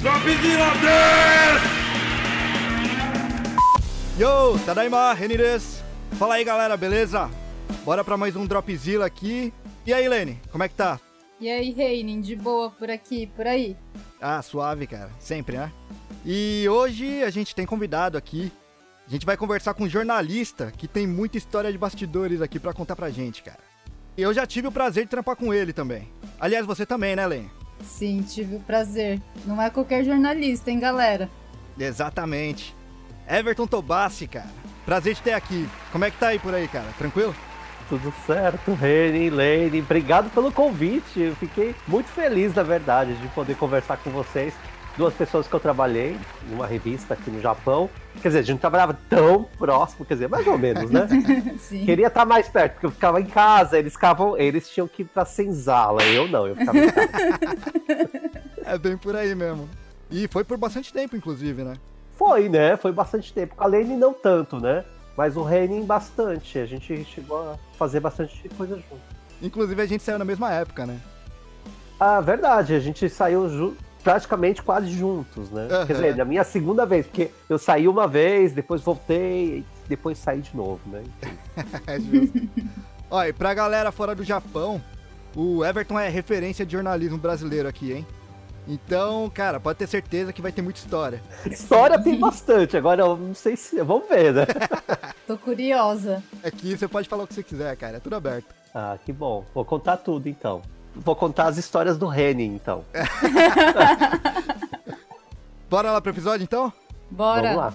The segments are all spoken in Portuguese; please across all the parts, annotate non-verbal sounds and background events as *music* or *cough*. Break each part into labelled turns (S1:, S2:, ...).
S1: Dropzilla des!
S2: Yo, Tadaima, Reni. Fala aí galera, beleza? Bora pra mais um Dropzilla aqui. E aí, Lene, como é que tá?
S3: E aí, Reining, de boa por aqui, por aí?
S2: Ah, suave, cara. Sempre, né? E hoje a gente tem convidado aqui. A gente vai conversar com um jornalista que tem muita história de bastidores aqui pra contar pra gente, cara. E eu já tive o prazer de trampar com ele também. Aliás, você também, né, Lene?
S3: Sim, tive o prazer. Não é qualquer jornalista, hein, galera?
S2: Exatamente. Everton Tobassi, cara. Prazer de ter aqui. Como é que tá aí por aí, cara? Tranquilo?
S4: Tudo certo, Reni, Lane. Obrigado pelo convite. Eu fiquei muito feliz, na verdade, de poder conversar com vocês. Duas pessoas que eu trabalhei numa revista aqui no Japão. Quer dizer, a gente não trabalhava tão próximo, quer dizer, mais ou menos, né? *laughs*
S3: Sim.
S4: Queria estar mais perto, porque eu ficava em casa, eles ficavam, eles tinham que ir pra senzala. Eu não, eu ficava em casa. *laughs*
S2: É bem por aí mesmo. E foi por bastante tempo, inclusive, né?
S4: Foi, né? Foi bastante tempo. A Lane não tanto, né? Mas o Renin bastante. A gente chegou a fazer bastante coisa junto.
S2: Inclusive a gente saiu na mesma época, né?
S4: Ah, verdade, a gente saiu ju- praticamente quase juntos, né?
S2: Aham.
S4: Quer dizer, na minha segunda vez, porque eu saí uma vez, depois voltei, e depois saí de novo, né? *laughs*
S2: É justo. Olha, e pra galera fora do Japão, o Everton é referência de jornalismo brasileiro aqui, hein? Então, cara, pode ter certeza que vai ter muita história.
S4: História tem bastante, agora eu não sei se. Vamos ver, né? *laughs*
S3: Tô curiosa.
S2: Aqui você pode falar o que você quiser, cara, é tudo aberto.
S4: Ah, que bom. Vou contar tudo então. Vou contar as histórias do Renin, então. *laughs*
S2: Bora lá pro episódio, então?
S3: Bora.
S4: Vamos lá.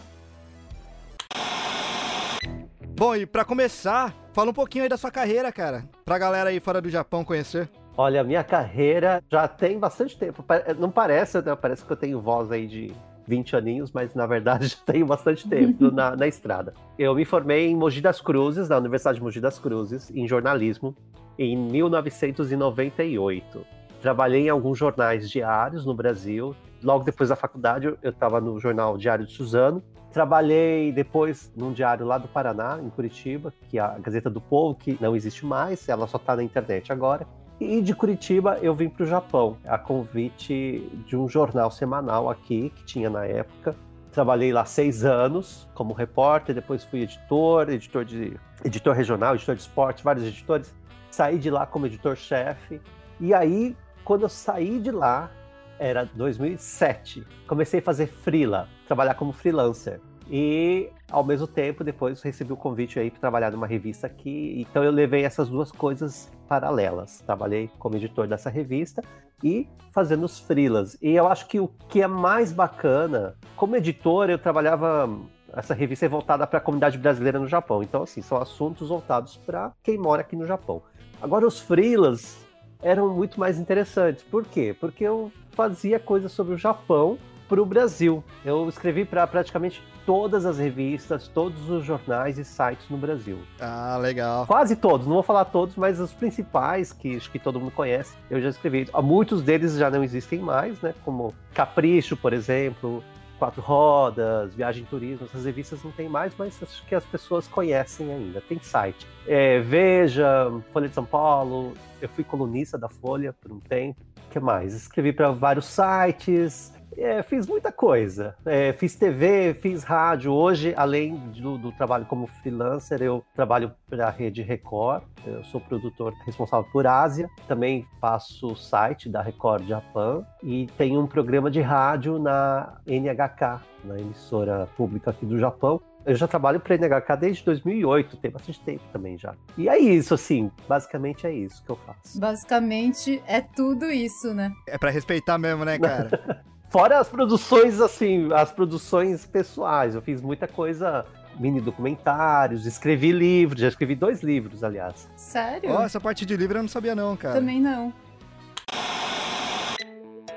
S2: Bom, e pra começar, fala um pouquinho aí da sua carreira, cara. Pra galera aí fora do Japão conhecer.
S4: Olha, a minha carreira já tem bastante tempo. Não parece, né? Parece que eu tenho voz aí de 20 aninhos, mas na verdade *laughs* já tenho bastante tempo na, na estrada. Eu me formei em Mogi das Cruzes, na Universidade de Mogi das Cruzes, em jornalismo, em 1998. Trabalhei em alguns jornais diários no Brasil. Logo depois da faculdade, eu estava no jornal Diário de Suzano. Trabalhei depois num diário lá do Paraná, em Curitiba, que é a Gazeta do Povo, que não existe mais, ela só está na internet agora. E de Curitiba eu vim para o Japão, a convite de um jornal semanal aqui, que tinha na época. Trabalhei lá seis anos como repórter, depois fui editor, editor de editor regional, editor de esporte, vários editores. Saí de lá como editor-chefe. E aí, quando eu saí de lá, era 2007. Comecei a fazer freela, trabalhar como freelancer. E ao mesmo tempo, depois recebi o convite aí para trabalhar numa revista aqui. Então eu levei essas duas coisas paralelas. Trabalhei como editor dessa revista e fazendo os freelas. E eu acho que o que é mais bacana, como editor, eu trabalhava essa revista é voltada para a comunidade brasileira no Japão. Então assim, são assuntos voltados para quem mora aqui no Japão. Agora os freelas eram muito mais interessantes. Por quê? Porque eu fazia coisas sobre o Japão para o Brasil. Eu escrevi para praticamente todas as revistas, todos os jornais e sites no Brasil.
S2: Ah, legal.
S4: Quase todos, não vou falar todos, mas os principais que acho que todo mundo conhece, eu já escrevi. Muitos deles já não existem mais, né? Como Capricho, por exemplo, Quatro Rodas, Viagem e Turismo, essas revistas não tem mais, mas acho que as pessoas conhecem ainda. Tem site. É, Veja, Folha de São Paulo, eu fui colunista da Folha por um tempo. O que mais? Escrevi para vários sites, é, fiz muita coisa. É, fiz TV, fiz rádio. Hoje, além do, do trabalho como freelancer, eu trabalho para a Rede Record. Eu sou produtor responsável por Ásia. Também faço o site da Record Japan. E tenho um programa de rádio na NHK, na emissora pública aqui do Japão. Eu já trabalho para a NHK desde 2008, tem bastante tempo também já. E é isso, assim, basicamente é isso que eu faço.
S3: Basicamente é tudo isso, né?
S2: É pra respeitar mesmo, né, cara? *laughs*
S4: Fora as produções, assim, as produções pessoais. Eu fiz muita coisa, mini documentários, escrevi livros, já escrevi dois livros, aliás.
S3: Sério?
S2: Ó, essa parte de livro eu não sabia não, cara.
S3: Também não.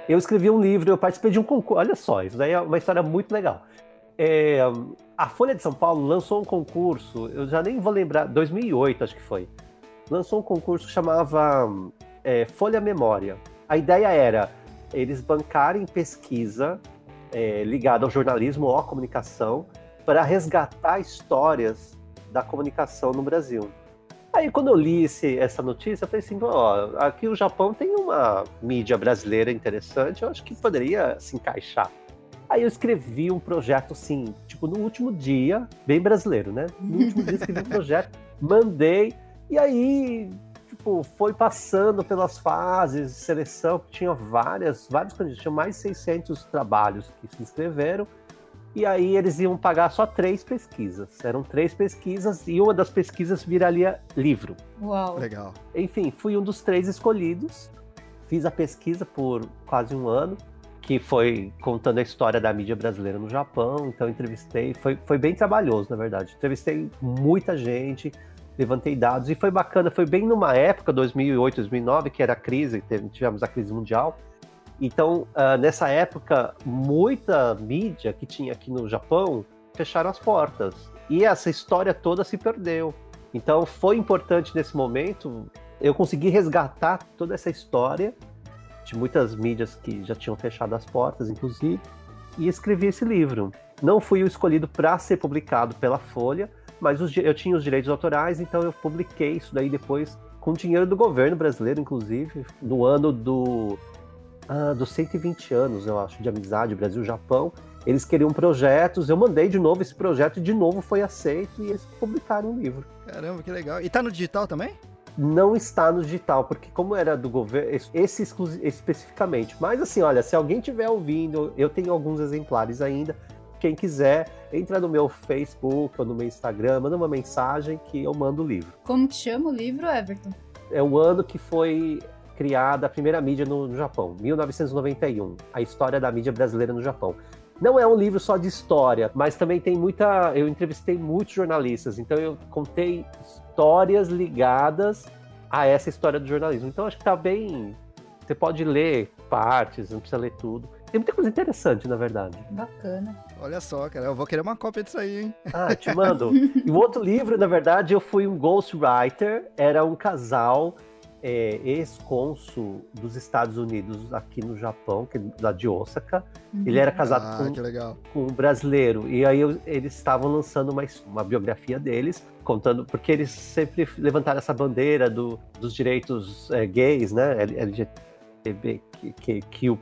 S4: Eu escrevi um livro, eu participei de um concurso. Olha só, isso daí é uma história muito legal. É, a Folha de São Paulo lançou um concurso, eu já nem vou lembrar, 2008 acho que foi. Lançou um concurso que chamava é, Folha Memória. A ideia era eles bancarem pesquisa é, ligada ao jornalismo ou à comunicação para resgatar histórias da comunicação no Brasil. Aí quando eu li esse, essa notícia, eu falei assim, ó, aqui o Japão tem uma mídia brasileira interessante, eu acho que poderia se encaixar. Aí eu escrevi um projeto assim, tipo, no último dia, bem brasileiro, né? No último dia escrevi um *laughs* projeto, mandei, e aí, tipo, foi passando pelas fases de seleção, tinha várias, vários candidatos, tinha mais de 600 trabalhos que se inscreveram, e aí eles iam pagar só três pesquisas. Eram três pesquisas e uma das pesquisas viraria livro.
S3: Uau.
S2: Legal.
S4: Enfim, fui um dos três escolhidos. Fiz a pesquisa por quase um ano, que foi contando a história da mídia brasileira no Japão. Então entrevistei, foi, foi bem trabalhoso, na verdade. Entrevistei muita gente, levantei dados e foi bacana. Foi bem numa época, 2008, 2009, que era a crise, tivemos a crise mundial. Então, uh, nessa época, muita mídia que tinha aqui no Japão fecharam as portas. E essa história toda se perdeu. Então, foi importante nesse momento eu conseguir resgatar toda essa história de muitas mídias que já tinham fechado as portas, inclusive, e escrevi esse livro. Não fui o escolhido para ser publicado pela Folha, mas os, eu tinha os direitos autorais, então eu publiquei isso daí depois com dinheiro do governo brasileiro, inclusive, no ano do ah, dos 120 anos, eu acho, de amizade Brasil-Japão. Eles queriam projetos, eu mandei de novo esse projeto e de novo foi aceito e eles publicaram um livro.
S2: Caramba, que legal. E tá no digital também?
S4: Não está no digital, porque como era do governo, esse especificamente. Mas assim, olha, se alguém estiver ouvindo, eu tenho alguns exemplares ainda. Quem quiser, entra no meu Facebook ou no meu Instagram, manda uma mensagem que eu mando o livro.
S3: Como que chama o livro, Everton?
S4: É o ano que foi criada a primeira mídia no, no Japão, 1991, a história da mídia brasileira no Japão. Não é um livro só de história, mas também tem muita. Eu entrevistei muitos jornalistas, então eu contei histórias ligadas a essa história do jornalismo. Então acho que tá bem. Você pode ler partes, não precisa ler tudo. Tem muita coisa interessante, na verdade.
S3: Bacana.
S2: Olha só, cara, eu vou querer uma cópia disso aí, hein?
S4: Ah, te mando. e o outro livro, na verdade, eu fui um ghostwriter. Era um casal é, ex-cônsul dos Estados Unidos aqui no Japão, que é lá de Osaka. Uhum. Ele era casado
S2: ah,
S4: com, com, um brasileiro. E aí eu, eles estavam lançando uma, uma biografia deles, contando, porque eles sempre levantaram essa bandeira do, dos direitos é, gays, né? LGBT LGBTQ+,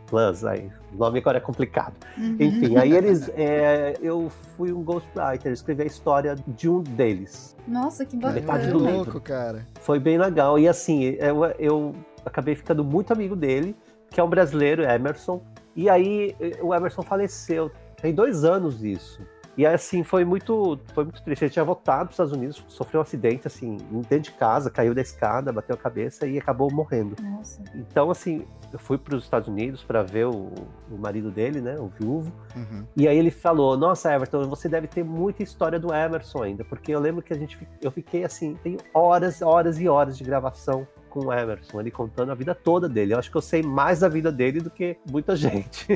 S4: aí, o nome agora é complicado. Uhum. Enfim, aí eles, *laughs* é, eu fui um ghostwriter, escrevi a história de um deles.
S3: Nossa, que bacana.
S2: Metade do louco, cara.
S4: Foi bem legal, e assim, eu, eu acabei ficando muito amigo dele, que é um brasileiro, Emerson, e aí o Emerson faleceu, tem dois anos isso. E assim, foi muito, foi muito triste. Ele tinha voltado para os Estados Unidos, sofreu um acidente, assim, dentro de casa, caiu da escada, bateu a cabeça e acabou morrendo.
S3: Nossa.
S4: Então, assim, eu fui para os Estados Unidos para ver o, o, marido dele, né, o viúvo.
S2: Uhum.
S4: E aí ele falou: Nossa, Everton, você deve ter muita história do Emerson ainda, porque eu lembro que a gente, eu fiquei assim, tem horas, horas e horas de gravação com o Emerson, ele contando a vida toda dele. Eu acho que eu sei mais da vida dele do que muita *laughs* gente.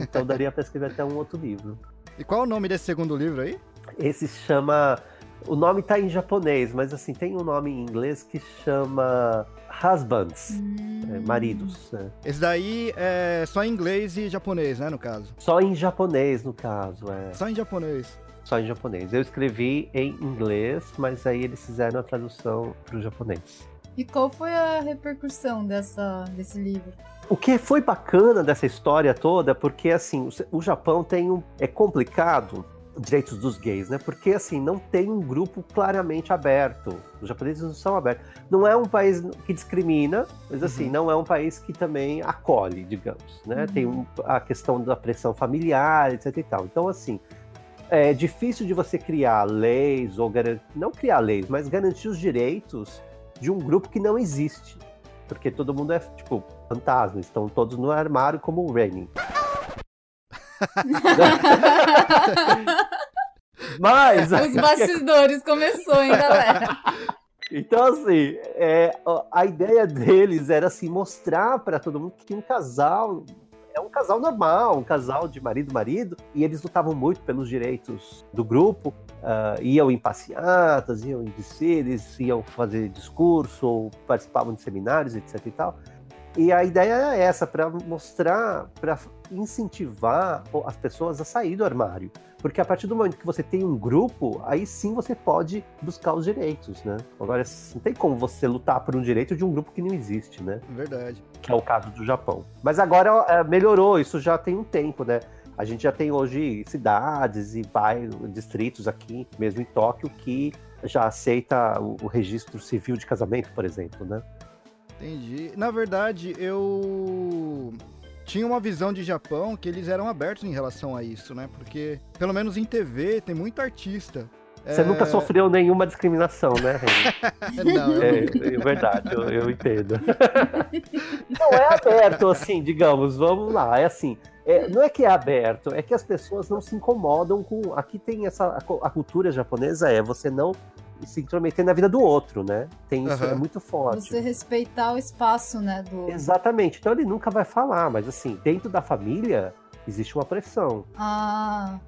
S4: então daria para escrever até um outro livro.
S2: E qual é o nome desse segundo livro aí?
S4: Esse chama. O nome tá em japonês, mas assim, tem um nome em inglês que chama Husbands, hum. é, maridos. Né?
S2: Esse daí é só em inglês e japonês, né, no caso?
S4: Só em japonês, no caso, é.
S2: Só em japonês.
S4: Só em japonês. Eu escrevi em inglês, mas aí eles fizeram a tradução para o japonês.
S3: E qual foi a repercussão dessa, desse livro?
S4: O que foi bacana dessa história toda, porque assim, o Japão tem um. É complicado direitos dos gays, né? Porque assim, não tem um grupo claramente aberto. Os japoneses não são abertos. Não é um país que discrimina, mas assim, uhum. não é um país que também acolhe, digamos, né? Uhum. Tem um, a questão da pressão familiar, etc e tal. Então, assim, é difícil de você criar leis ou garantir, não criar leis, mas garantir os direitos de um grupo que não existe. Porque todo mundo é, tipo, fantasma, estão todos no armário como o Raining. *laughs* Mas.
S3: Os *laughs* bastidores começou, hein, galera?
S4: Então, assim, é, a ideia deles era assim, mostrar para todo mundo que um casal é um casal normal, um casal de marido-marido, e eles lutavam muito pelos direitos do grupo, uh, iam em passeatas, iam em desfiles, iam fazer discurso, ou participavam de seminários, etc e tal. E a ideia é essa, para mostrar, para incentivar as pessoas a sair do armário. Porque a partir do momento que você tem um grupo, aí sim você pode buscar os direitos, né? Agora, não tem como você lutar por um direito de um grupo que não existe, né?
S2: Verdade.
S4: Que é o caso do Japão. Mas agora é, melhorou, isso já tem um tempo, né? A gente já tem hoje cidades e bairros, distritos aqui, mesmo em Tóquio, que já aceita o, o registro civil de casamento, por exemplo, né?
S2: Entendi. Na verdade, eu tinha uma visão de Japão que eles eram abertos em relação a isso, né? Porque, pelo menos em TV, tem muito artista.
S4: Você é... nunca sofreu nenhuma discriminação, né, *laughs*
S2: Não,
S4: é, é verdade, eu, eu entendo. *laughs* não é aberto, assim, digamos, vamos lá, é assim, é, não é que é aberto, é que as pessoas não se incomodam com. Aqui tem essa. A, a cultura japonesa é você não se intrometer na vida do outro, né? Tem isso, uhum. é muito forte.
S3: Você respeitar o espaço, né? Do...
S4: Exatamente. Então ele nunca vai falar, mas assim, dentro da família existe uma pressão.
S3: Ah.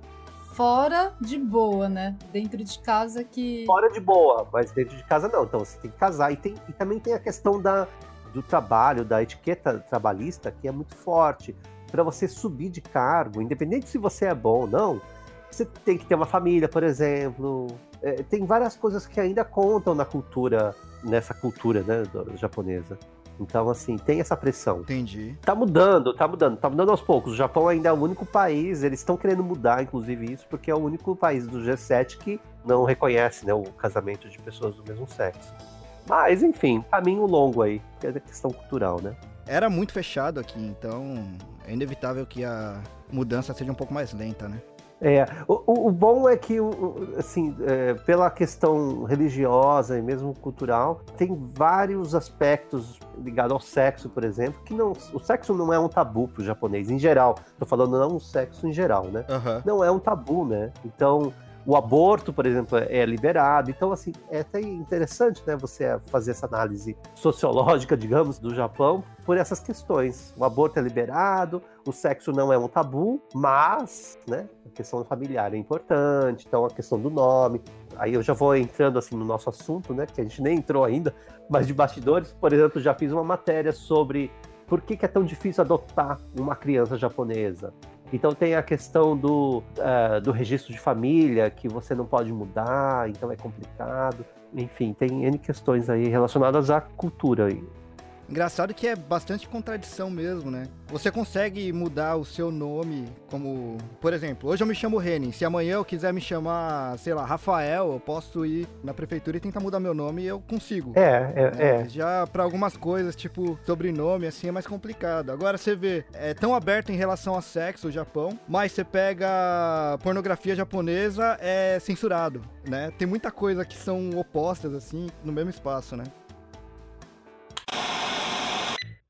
S3: Fora de boa, né? Dentro de casa que.
S4: Fora de boa, mas dentro de casa não. Então você tem que casar. E, tem, e também tem a questão da, do trabalho, da etiqueta trabalhista, que é muito forte. Para você subir de cargo, independente se você é bom ou não, você tem que ter uma família, por exemplo, é, tem várias coisas que ainda contam na cultura, nessa cultura né, japonesa. Então, assim, tem essa pressão.
S2: Entendi.
S4: Tá mudando, tá mudando, tá mudando aos poucos. O Japão ainda é o único país, eles estão querendo mudar, inclusive, isso, porque é o único país do G7 que não reconhece né, o casamento de pessoas do mesmo sexo. Mas, enfim, caminho longo aí, que é questão cultural, né?
S2: Era muito fechado aqui, então é inevitável que a mudança seja um pouco mais lenta, né?
S4: É, o, o, bom é que, assim, é, pela questão religiosa e mesmo cultural, tem vários aspectos ligados ao sexo, por exemplo, que não, o sexo não é um tabu para o japonês, em geral. Tô falando não o sexo em geral, né?
S2: Uhum.
S4: Não é um tabu, né? Então, o aborto, por exemplo, é liberado. Então, assim, é até interessante, né, você fazer essa análise sociológica, digamos, do Japão por essas questões. O aborto é liberado, o sexo não é um tabu, mas, né, a questão familiar é importante, então a questão do nome. Aí eu já vou entrando, assim, no nosso assunto, né, que a gente nem entrou ainda, mas de bastidores, por exemplo, já fiz uma matéria sobre por que, que é tão difícil adotar uma criança japonesa. Então tem a questão do, uh, do registro de família, que você não pode mudar, então é complicado. Enfim, tem N questões aí relacionadas à cultura.
S2: Engraçado que é bastante contradição mesmo, né? Você consegue mudar o seu nome como, por exemplo, hoje eu me chamo Reni. Se amanhã eu quiser me chamar, sei lá, Rafael, eu posso ir na prefeitura e tentar mudar meu nome e eu consigo.
S4: É, é, é.
S2: é. Já para algumas coisas, tipo sobrenome, assim, é mais complicado. Agora você vê, é tão aberto em relação a sexo o Japão, mas você pega pornografia japonesa, é censurado, né? Tem muita coisa que são opostas, assim, no mesmo espaço, né?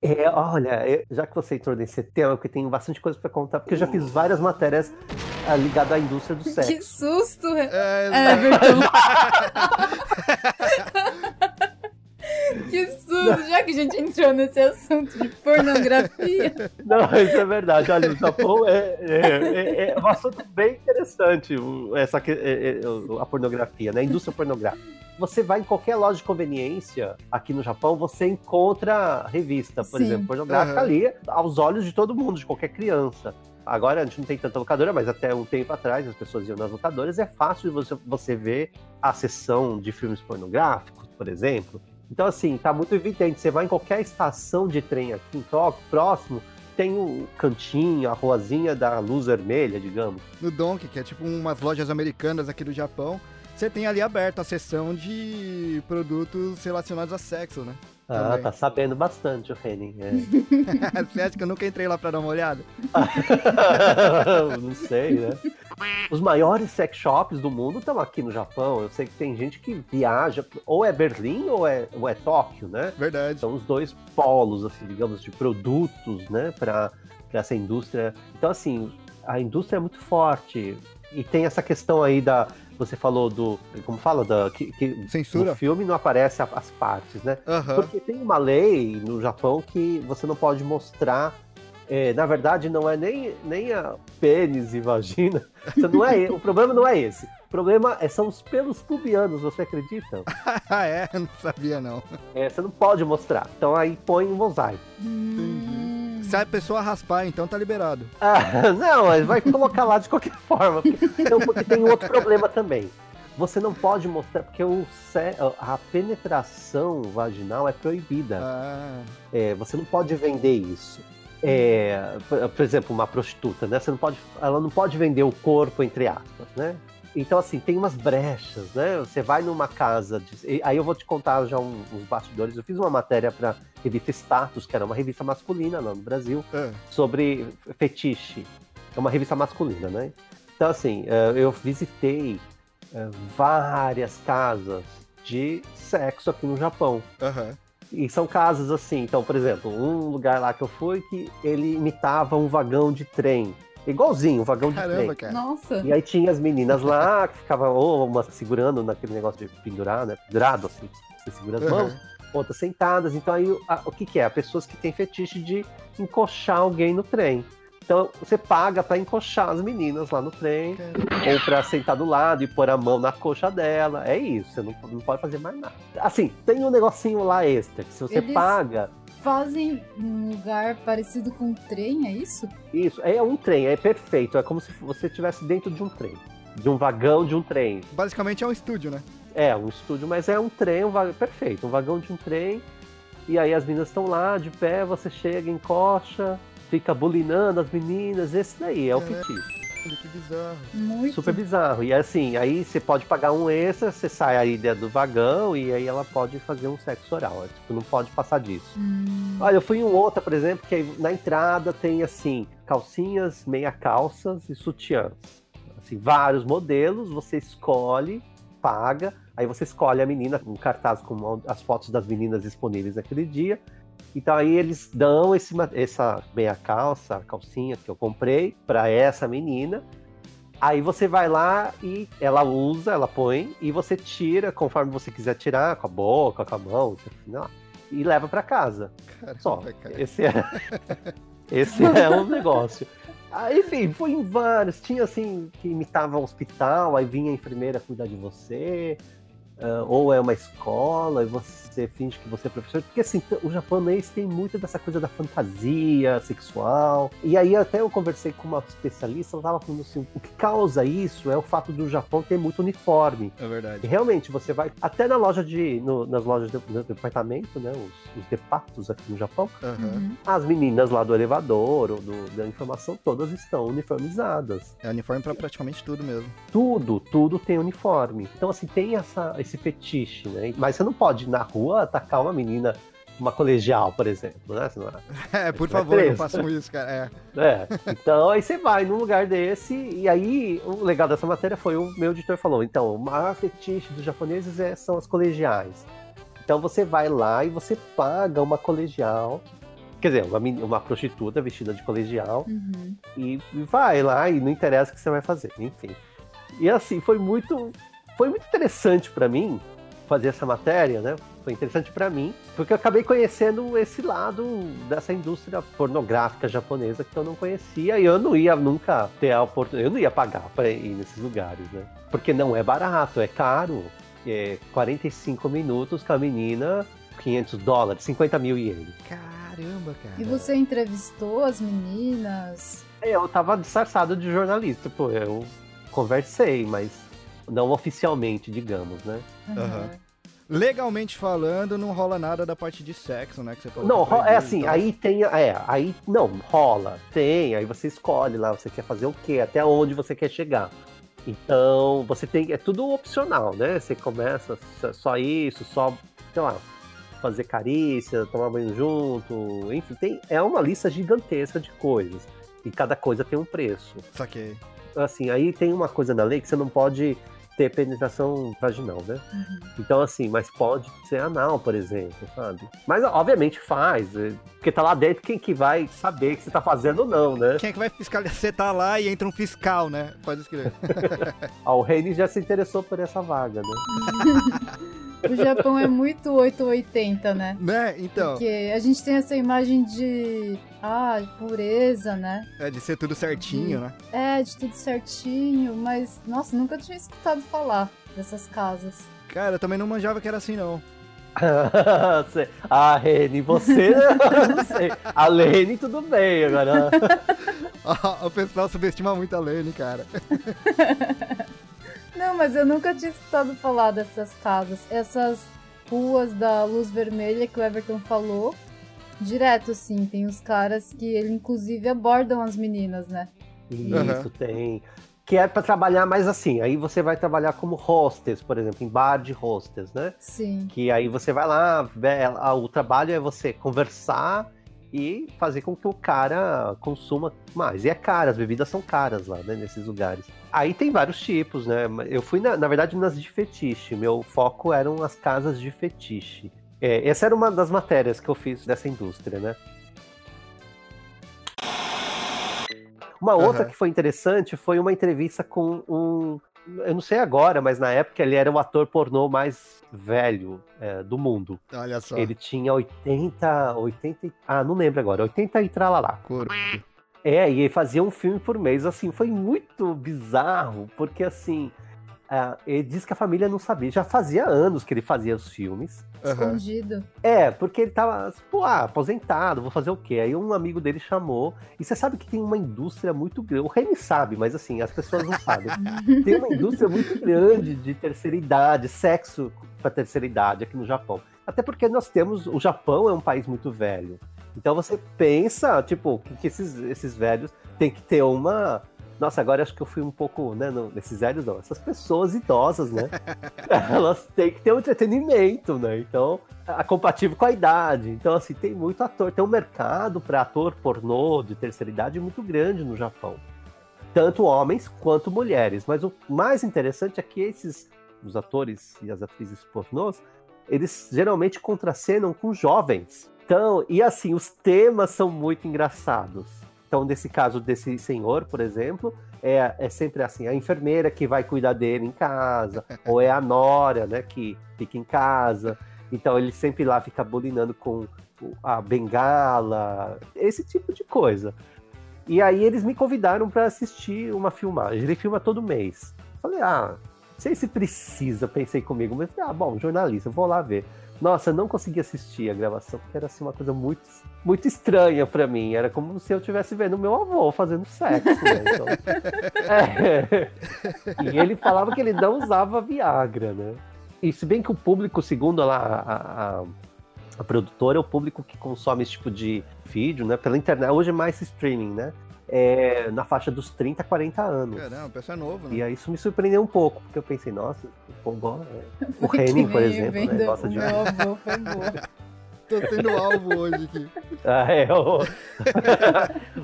S4: É, olha, já que você entrou nesse tema, porque tenho bastante coisa para contar, porque eu já fiz várias matérias ah, ligadas à indústria do sexo.
S3: Que susto!
S2: É,
S3: Everton! *laughs* *laughs* *laughs* que susto! Já que a gente entrou nesse assunto de pornografia.
S4: Não, isso é verdade. Olha, o Japão é, é, é, é um assunto bem interessante, essa, é, é, a pornografia, né? A indústria pornográfica você vai em qualquer loja de conveniência aqui no Japão, você encontra revista, por Sim. exemplo, pornográfica uhum. ali, aos olhos de todo mundo, de qualquer criança. Agora a gente não tem tanta locadora, mas até um tempo atrás as pessoas iam nas locadoras. É fácil você, você ver a sessão de filmes pornográficos, por exemplo. Então, assim, tá muito evidente. Você vai em qualquer estação de trem aqui em Tóquio, próximo, tem o cantinho, a ruazinha da luz vermelha, digamos.
S2: No Donkey, que é tipo umas lojas americanas aqui do Japão, você tem ali aberto a seção de produtos relacionados a sexo, né?
S4: Ah, Também. tá sabendo bastante o Henning. É. *laughs*
S2: Você acha que eu nunca entrei lá pra dar uma olhada? *laughs*
S4: Não sei, né? Os maiores sex shops do mundo estão aqui no Japão. Eu sei que tem gente que viaja, ou é Berlim ou é, ou é Tóquio, né?
S2: Verdade.
S4: São os dois polos, assim, digamos, de produtos, né, para essa indústria. Então, assim, a indústria é muito forte. E tem essa questão aí da, você falou do. Como fala? Da, que, que
S2: Censura?
S4: No filme não aparece as partes, né?
S2: Uhum.
S4: Porque tem uma lei no Japão que você não pode mostrar. É, na verdade, não é nem, nem a pênis e vagina. Então, não é, o problema não é esse. O problema é, são os pelos pubianos, você acredita?
S2: ah, *laughs* é? Não sabia, não.
S4: É, você não pode mostrar. Então aí põe um mosaico.
S3: Hum.
S2: Se a pessoa raspar, então tá liberado.
S4: Ah, *laughs* não, mas vai colocar lá de qualquer forma. Porque, então, porque tem outro problema também. Você não pode mostrar, porque o, a penetração vaginal é proibida.
S2: Ah,
S4: É, você não pode vender isso. É, por, exemplo, uma prostituta, né? Você não pode, ela não pode vender o corpo entre aspas, né? Então assim tem umas brechas, né? Você vai numa casa, de, aí eu vou te contar já um- uns bastidores. Eu fiz uma matéria para revista Status, que era uma revista masculina lá no Brasil,
S2: ah,
S4: sobre fetiche. É uma revista masculina, né? Então assim, eh, eu visitei eh, várias casas de sexo aqui no Japão.
S2: aham.
S4: E são casas assim, então, por exemplo, um lugar lá que eu fui que ele imitava um vagão de trem. Igualzinho, um vagão de
S2: Caramba,
S4: trem.
S2: cara.
S3: Nossa.
S4: E aí tinha as meninas lá *laughs* que ficavam ou uma segurando naquele negócio de pendurar, né? Pendurado, assim, você segura as mãos,
S2: Aham.
S4: outras sentadas. Então aí a- o que, que é? Pessoas que têm fetiche de encoxar alguém no trem. Então você paga pra encoxar as meninas lá no trem,
S2: Caramba.
S4: ou pra sentar do lado e pôr a mão na coxa dela. É isso, você não, não pode fazer mais nada. Assim, tem um negocinho lá extra, que se você
S3: Eles-
S4: paga,
S3: Fazem um lugar parecido com um trem, é isso?
S4: isso, é um trem, é perfeito. É como se você estivesse dentro de um trem. De um vagão de um trem.
S2: Basicamente é um estúdio, né?
S4: É, um estúdio, mas é um trem, um vagão, perfeito, um vagão de um trem. E aí as meninas estão lá, de pé, você chega, encoxa, fica bulinando as meninas, esse daí é o
S2: É.
S4: fetiche.
S2: Olha que bizarro.
S3: Muito.
S4: Super bizarro. E assim, aí você pode pagar um extra, você sai aí dentro do vagão e aí ela pode fazer um sexo oral. É, tipo, não pode passar disso.
S3: Hum.
S4: Olha, eu fui em um outro, por exemplo, que aí na entrada tem assim, calcinhas, meia calças e sutiãs. Assim, vários modelos, você escolhe, paga, aí você escolhe a menina, um cartaz com as fotos das meninas disponíveis naquele dia. Então aí eles dão esse, essa meia calça, calcinha que eu comprei para essa menina. Aí você vai lá e ela usa, ela põe e você tira conforme você quiser tirar, com a boca, com a mão, não, e leva para casa.
S2: Caramba,
S4: Só.
S2: cara.
S4: Esse é, *laughs* esse é um negócio. Ah, enfim, fui em vários. Tinha assim, que imitava um hospital, aí vinha a enfermeira cuidar de você. Ah, ou é uma escola e você finge que você é professor. Porque assim, o japonês tem muito dessa coisa da fantasia sexual. E aí até eu conversei com uma especialista, ela tava falando assim, o que causa isso é o fato do Japão ter muito uniforme.
S2: É
S4: E
S2: verdade.
S4: realmente, você vai até na loja de. no- nas lojas de, de departamento, né? Os, os departos aqui no Japão.
S3: Uhum.
S4: As meninas lá do elevador ou do- da informação, todas estão uniformizadas.
S2: É uniforme pra praticamente tudo mesmo.
S4: Tudo, tudo tem uniforme. Então, assim, tem essa, esse fetiche, né? Mas você não pode ir na rua atacar uma menina, uma colegial, por exemplo, né? Você não- *laughs*
S2: É, por favor, não façam isso, cara. É.
S4: É, *laughs* então aí você vai num lugar desse, e aí o legal dessa matéria foi o meu editor falou: então, o maior fetiche dos japoneses é- são as colegiais. Então você vai lá e você paga uma colegial, quer dizer, uma, uma prostituta vestida de colegial,
S3: Uhum.
S4: e e vai lá e não interessa o que você vai fazer, enfim. E assim, foi muito, foi muito interessante pra mim fazer essa matéria, né? Foi interessante pra mim, porque eu acabei conhecendo esse lado dessa indústria pornográfica japonesa que eu não conhecia e eu não ia nunca ter a oportunidade, eu não ia pagar pra ir nesses lugares, né? Porque não é barato, é caro. É 45 minutos com a menina, 500 dólares, 50 mil ienes.
S2: Caramba, cara.
S3: E você entrevistou as meninas?
S4: Eu tava disfarçado de jornalista, pô, eu conversei, mas não oficialmente, digamos, né?
S2: Aham. Legalmente falando, não rola nada da parte de sexo, né? Que você falou
S4: Não, é assim,
S2: e tal.
S4: aí tem, é, aí não, rola, tem, aí você escolhe lá, você quer fazer o quê, até onde você quer chegar. Então, você tem, é tudo opcional, né? Você começa só- só isso, só, sei lá, fazer carícia, tomar banho junto, enfim, tem, é uma lista gigantesca de coisas. E cada coisa tem um preço.
S2: Saquei.
S4: assim, aí tem uma coisa na lei que você não pode ter penetração vaginal, né?
S3: Uhum.
S4: Então, assim, mas pode ser anal, por exemplo, sabe? Mas, obviamente, faz, é, porque tá lá dentro quem que vai saber que você tá fazendo ou não, né?
S2: Quem é que vai fiscalizar? *laughs* Você tá lá e entra um fiscal, né? Pode escrever. *laughs*
S4: Ah, o Reine já se interessou por essa vaga, né? *laughs*
S3: O Japão é muito 880, né?
S2: né? Então.
S3: Porque a gente tem essa imagem de ah, pureza, né?
S2: É, de ser tudo certinho, né?
S3: É, de tudo certinho, mas, nossa, nunca tinha escutado falar dessas casas.
S2: Cara, eu também não manjava que era assim, não. *laughs*
S4: Ah, Reni, você não sei. A Lene, tudo bem agora. *laughs*
S2: o pessoal subestima muito a Lene, cara. *laughs*
S3: Não, mas eu nunca tinha escutado falar dessas casas. Essas ruas da luz vermelha que o Everton falou. Direto, assim, tem os caras que ele inclusive abordam as meninas, né?
S4: Isso,
S2: Aham.
S4: tem. Que é pra trabalhar mais assim. Aí você vai trabalhar como hostess, por exemplo, em bar de hostess, né?
S3: Sim.
S4: Que aí você vai lá, o trabalho é você conversar e fazer com que o cara consuma mais. E é caro, as bebidas são caras lá, né, nesses lugares. Aí tem vários tipos, né? Eu fui, na, na verdade, nas de fetiche. Meu foco eram as casas de fetiche. É, essa era uma das matérias que eu fiz dessa indústria, né? Uma outra
S2: Aham.
S4: que foi interessante foi uma entrevista com um. Eu não sei agora, mas na época ele era o ator pornô mais velho é, do mundo.
S2: Olha só.
S4: Ele tinha 80, 80. e- Ah, não lembro agora, 80 e tralalá.
S2: Couro.
S4: É, e ele fazia um filme por mês, assim, foi muito bizarro, porque assim. Ah, ele disse que a família não sabia. Já fazia anos que ele fazia os filmes.
S3: Escondido.
S4: É, porque ele tava, pô, ah, aposentado, vou fazer o quê? Aí um amigo dele chamou, e você sabe que tem uma indústria muito grande, o Remy sabe, mas assim, as pessoas não sabem. *laughs* Tem uma indústria muito grande de terceira idade, sexo para terceira idade aqui no Japão. Até porque nós temos, o Japão é um país muito velho. Então você pensa, tipo, que, que esses, esses velhos têm que ter uma... Nossa, agora acho que eu fui um pouco, né, não, esses velhos não, essas pessoas idosas, né? *laughs* elas têm que ter um entretenimento, né? Então, a compatível com a idade. Então, assim, tem muito ator. Tem um mercado para ator pornô de terceira idade muito grande no Japão. Tanto homens quanto mulheres. Mas o mais interessante é que esses, os atores e as atrizes pornôs, eles geralmente contracenam com jovens. Então, e assim, os temas são muito engraçados. Então, nesse caso desse senhor, por exemplo, é, é sempre assim, a enfermeira que vai cuidar dele em casa, *laughs* ou é a nora, né, que fica em casa. Então ele sempre lá fica bulinando com a bengala, esse tipo de coisa. E aí eles me convidaram para assistir uma filmagem. Ele filma todo mês. Falei, ah, não sei se precisa, pensei comigo, mas falei, ah, bom, jornalista, vou lá ver. Nossa, eu não consegui assistir a gravação, porque era assim, uma coisa muito, muito estranha para mim. Era como se eu estivesse vendo meu avô fazendo sexo. Né? Então, *laughs* é. E ele falava que ele não usava Viagra, né? E se bem que o público, segundo lá a, a, a produtora, é o público que consome esse tipo de vídeo, né? Pela internet, hoje é mais streaming, né? É, na faixa dos 30 a 40 anos.
S2: Caramba, o pessoal é novo,
S4: E
S2: né?
S4: aí isso me surpreendeu um pouco, porque eu pensei, nossa, o povo é... *laughs* O Henning, por exemplo, né, gosta de-
S3: Meu avô foi. *laughs*
S2: Tô sendo alvo hoje aqui.
S4: Ah, é, o,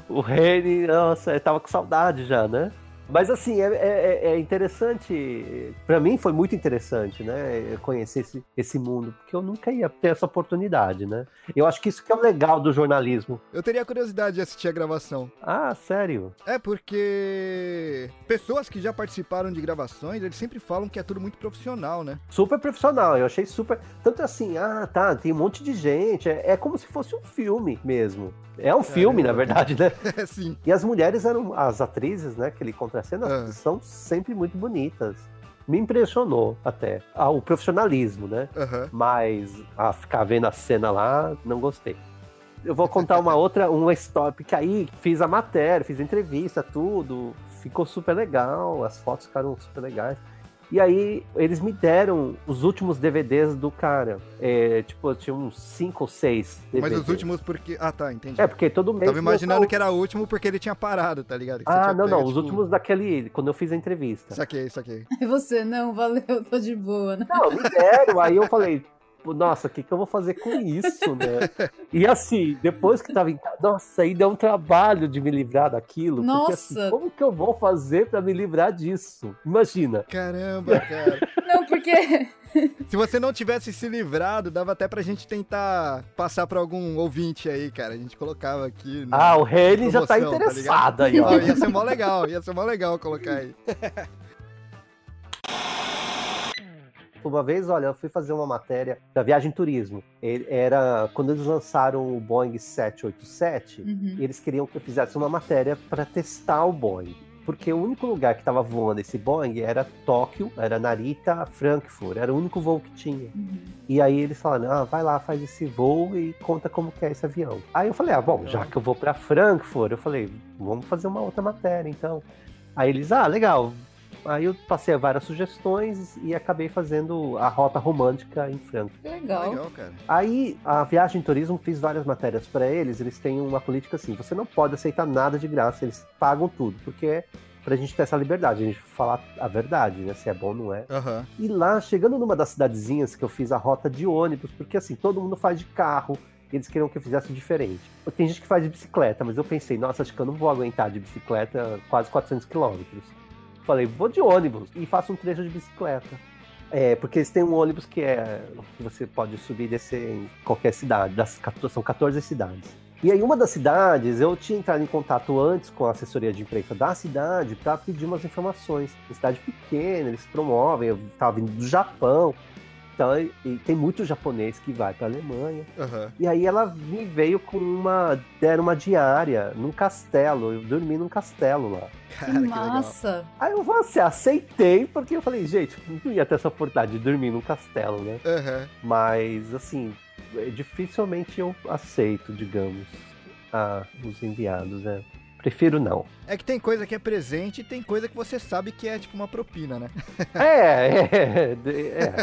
S4: *laughs* o Reni, nossa, eu tava com saudade já, né? Mas assim, é, é- é interessante, pra mim foi muito interessante, né? Conhecer esse, esse mundo, porque eu nunca ia ter essa oportunidade, né? Eu acho que isso que é o legal do jornalismo.
S2: Eu teria curiosidade de assistir a gravação.
S4: Ah, sério?
S2: É porque pessoas que já participaram de gravações, eles sempre falam que é tudo muito profissional, né?
S4: Super profissional, eu achei super. Tanto assim, ah, tá, tem um monte de gente, é, é como se fosse um filme mesmo. É um filme, na verdade, né? *laughs*
S2: É sim.
S4: E as mulheres eram, as atrizes, né, que ele contracena,
S2: Ah.
S4: são sempre muito bonitas. Me impressionou até. Ah, o profissionalismo, né?
S2: Aham.
S4: Mas a ficar vendo a cena lá, não gostei. Eu vou contar uma *laughs* outra, uma história, porque aí fiz a matéria, fiz a entrevista, tudo, ficou super legal, as fotos ficaram super legais. E aí eles me deram os últimos DVDs do cara. É, tipo, eu tinha uns cinco ou seis
S2: Mas
S4: DVDs.
S2: os últimos porque. Ah, tá, entendi.
S4: É, porque todo mês.
S2: Tava imaginando que era o último porque ele tinha parado, tá ligado? Que
S4: Ah, não, não.
S2: pego,
S4: Os
S2: tipo,
S4: últimos daquele. Quando eu fiz a entrevista.
S2: Saquei, saquei.
S3: E você, não, valeu, tô de boa, né?
S4: Não, me deram. Aí eu falei, nossa, o que, que eu vou fazer com isso, né? E assim, depois que tava em casa, nossa, aí deu um trabalho de me livrar daquilo. Porque assim,
S3: Nossa.
S4: como que eu vou fazer pra me livrar disso? Imagina.
S2: Caramba, cara. *laughs*
S3: Não, porque *laughs*
S2: Se você não tivesse se livrado, dava até pra gente tentar passar pra algum ouvinte aí, cara. A gente colocava aqui. no-
S4: Ah, o Reni já tá
S2: tá
S4: interessado aí, ó.
S2: Ó, ia ser mó legal, ia ser mó legal colocar aí. *laughs*
S4: Uma vez, olha, eu fui fazer uma matéria da viagem turismo. Era quando eles lançaram o Boeing 787,
S3: Uhum.
S4: eles queriam que eu fizesse uma matéria para testar o Boeing. Porque o único lugar que estava voando esse Boeing era Tóquio, era Narita, Frankfurt, era o único voo que tinha.
S3: Uhum.
S4: E aí eles falaram, ah, vai lá, faz esse voo e conta como que é esse avião. Aí eu falei, ah, bom, já que eu vou para Frankfurt, eu falei, vamos fazer uma outra matéria, então. Aí eles, ah, legal. Aí eu passei várias sugestões e acabei fazendo a rota romântica em Frankfurt.
S3: Legal.
S2: Legal, cara.
S4: Aí a Viagem Turismo fiz várias matérias para eles, eles têm uma política assim, você não pode aceitar nada de graça, eles pagam tudo, porque é pra gente ter essa liberdade, a gente falar a verdade, né, se é bom ou não é.
S2: Aham.
S4: E lá, chegando numa das cidadezinhas que eu fiz a rota de ônibus, porque assim, todo mundo faz de carro, eles queriam que eu fizesse diferente. Tem gente que faz de bicicleta, mas eu pensei, nossa, acho que eu não vou aguentar de bicicleta quase 400 quilômetros. Falei, vou de ônibus e faço um trecho de bicicleta. É, porque eles têm um ônibus que é que você pode subir e descer em qualquer cidade, das, 14 são 14 cidades. E aí, uma das cidades, eu tinha entrado em contato antes com a assessoria de imprensa da cidade para pedir umas informações. Uma cidade pequena, eles promovem, eu estava vindo do Japão. Então, e- tem muito japonês que vai para Alemanha.
S2: Aham.
S4: E aí ela me veio com uma. deram uma diária num castelo. Eu dormi num castelo lá.
S2: Cara,
S3: que massa.
S4: Aí eu assim, aceitei, porque eu falei, gente, não ia ter essa oportunidade de dormir num castelo, né?
S2: Aham.
S4: Mas, assim, é, dificilmente eu aceito, digamos, a, os enviados, né? Prefiro não.
S2: É que tem coisa que é presente e tem coisa que você sabe que é tipo uma propina, né? *laughs*
S4: É, é, de- é,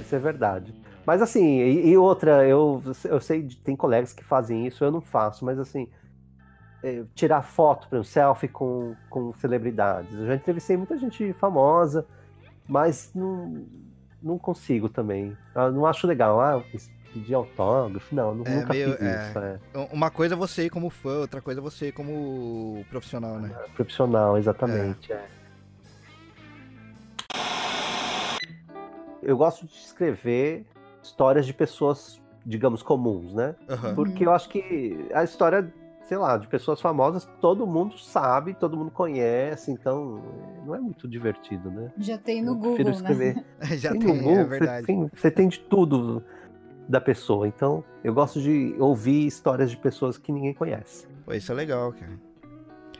S4: isso é verdade. Mas assim, e, e outra, eu, eu sei, tem colegas que fazem isso, eu não faço, mas assim, é, tirar foto, para um selfie com, com celebridades. Eu já entrevistei muita gente famosa, mas não, não consigo também. Eu não acho legal. Ah, pedir autógrafo. Não, nu-
S2: É,
S4: nunca
S2: meio-
S4: fiz
S2: é.
S4: isso. É.
S2: Uma coisa é você ir como fã, outra coisa é você ir como profissional, né?
S4: Profissional, exatamente. é. Eu gosto de escrever histórias de pessoas, digamos, comuns, né?
S2: Aham.
S4: Porque eu acho que a história, sei lá, de pessoas famosas, todo mundo sabe, todo mundo conhece, então não é muito divertido, né?
S3: Já tem no
S4: Eu prefiro
S3: Google, né?
S4: escrever. *laughs*
S2: Já
S4: Tem
S2: tem,
S4: no Google,
S2: é
S4: você
S2: verdade.
S4: tem, você tem de tudo da pessoa. Então, eu gosto de ouvir histórias de pessoas que ninguém conhece.
S2: Pô, isso é legal, cara.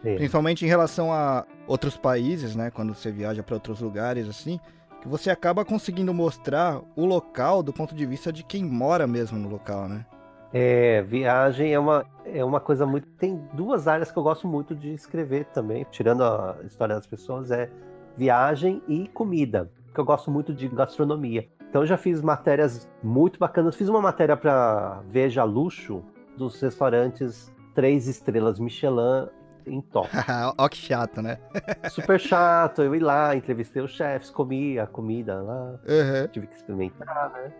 S4: É.
S2: Principalmente em relação a outros países, né? Quando você viaja pra outros lugares, assim, que você acaba conseguindo mostrar o local do ponto de vista de quem mora mesmo no local, né?
S4: É, viagem é uma, é uma coisa muito. Tem duas áreas que eu gosto muito de escrever também, tirando a história das pessoas, é viagem e comida, porque eu gosto muito de gastronomia. Então eu já fiz matérias muito bacanas. Fiz uma matéria para Veja Luxo dos restaurantes três estrelas Michelin em Tóquio. *laughs*
S2: Ó que chato, né? *laughs*
S4: Super chato, eu ir lá, entrevistei os chefes, comi a comida lá,
S2: Aham.
S4: tive que experimentar. né?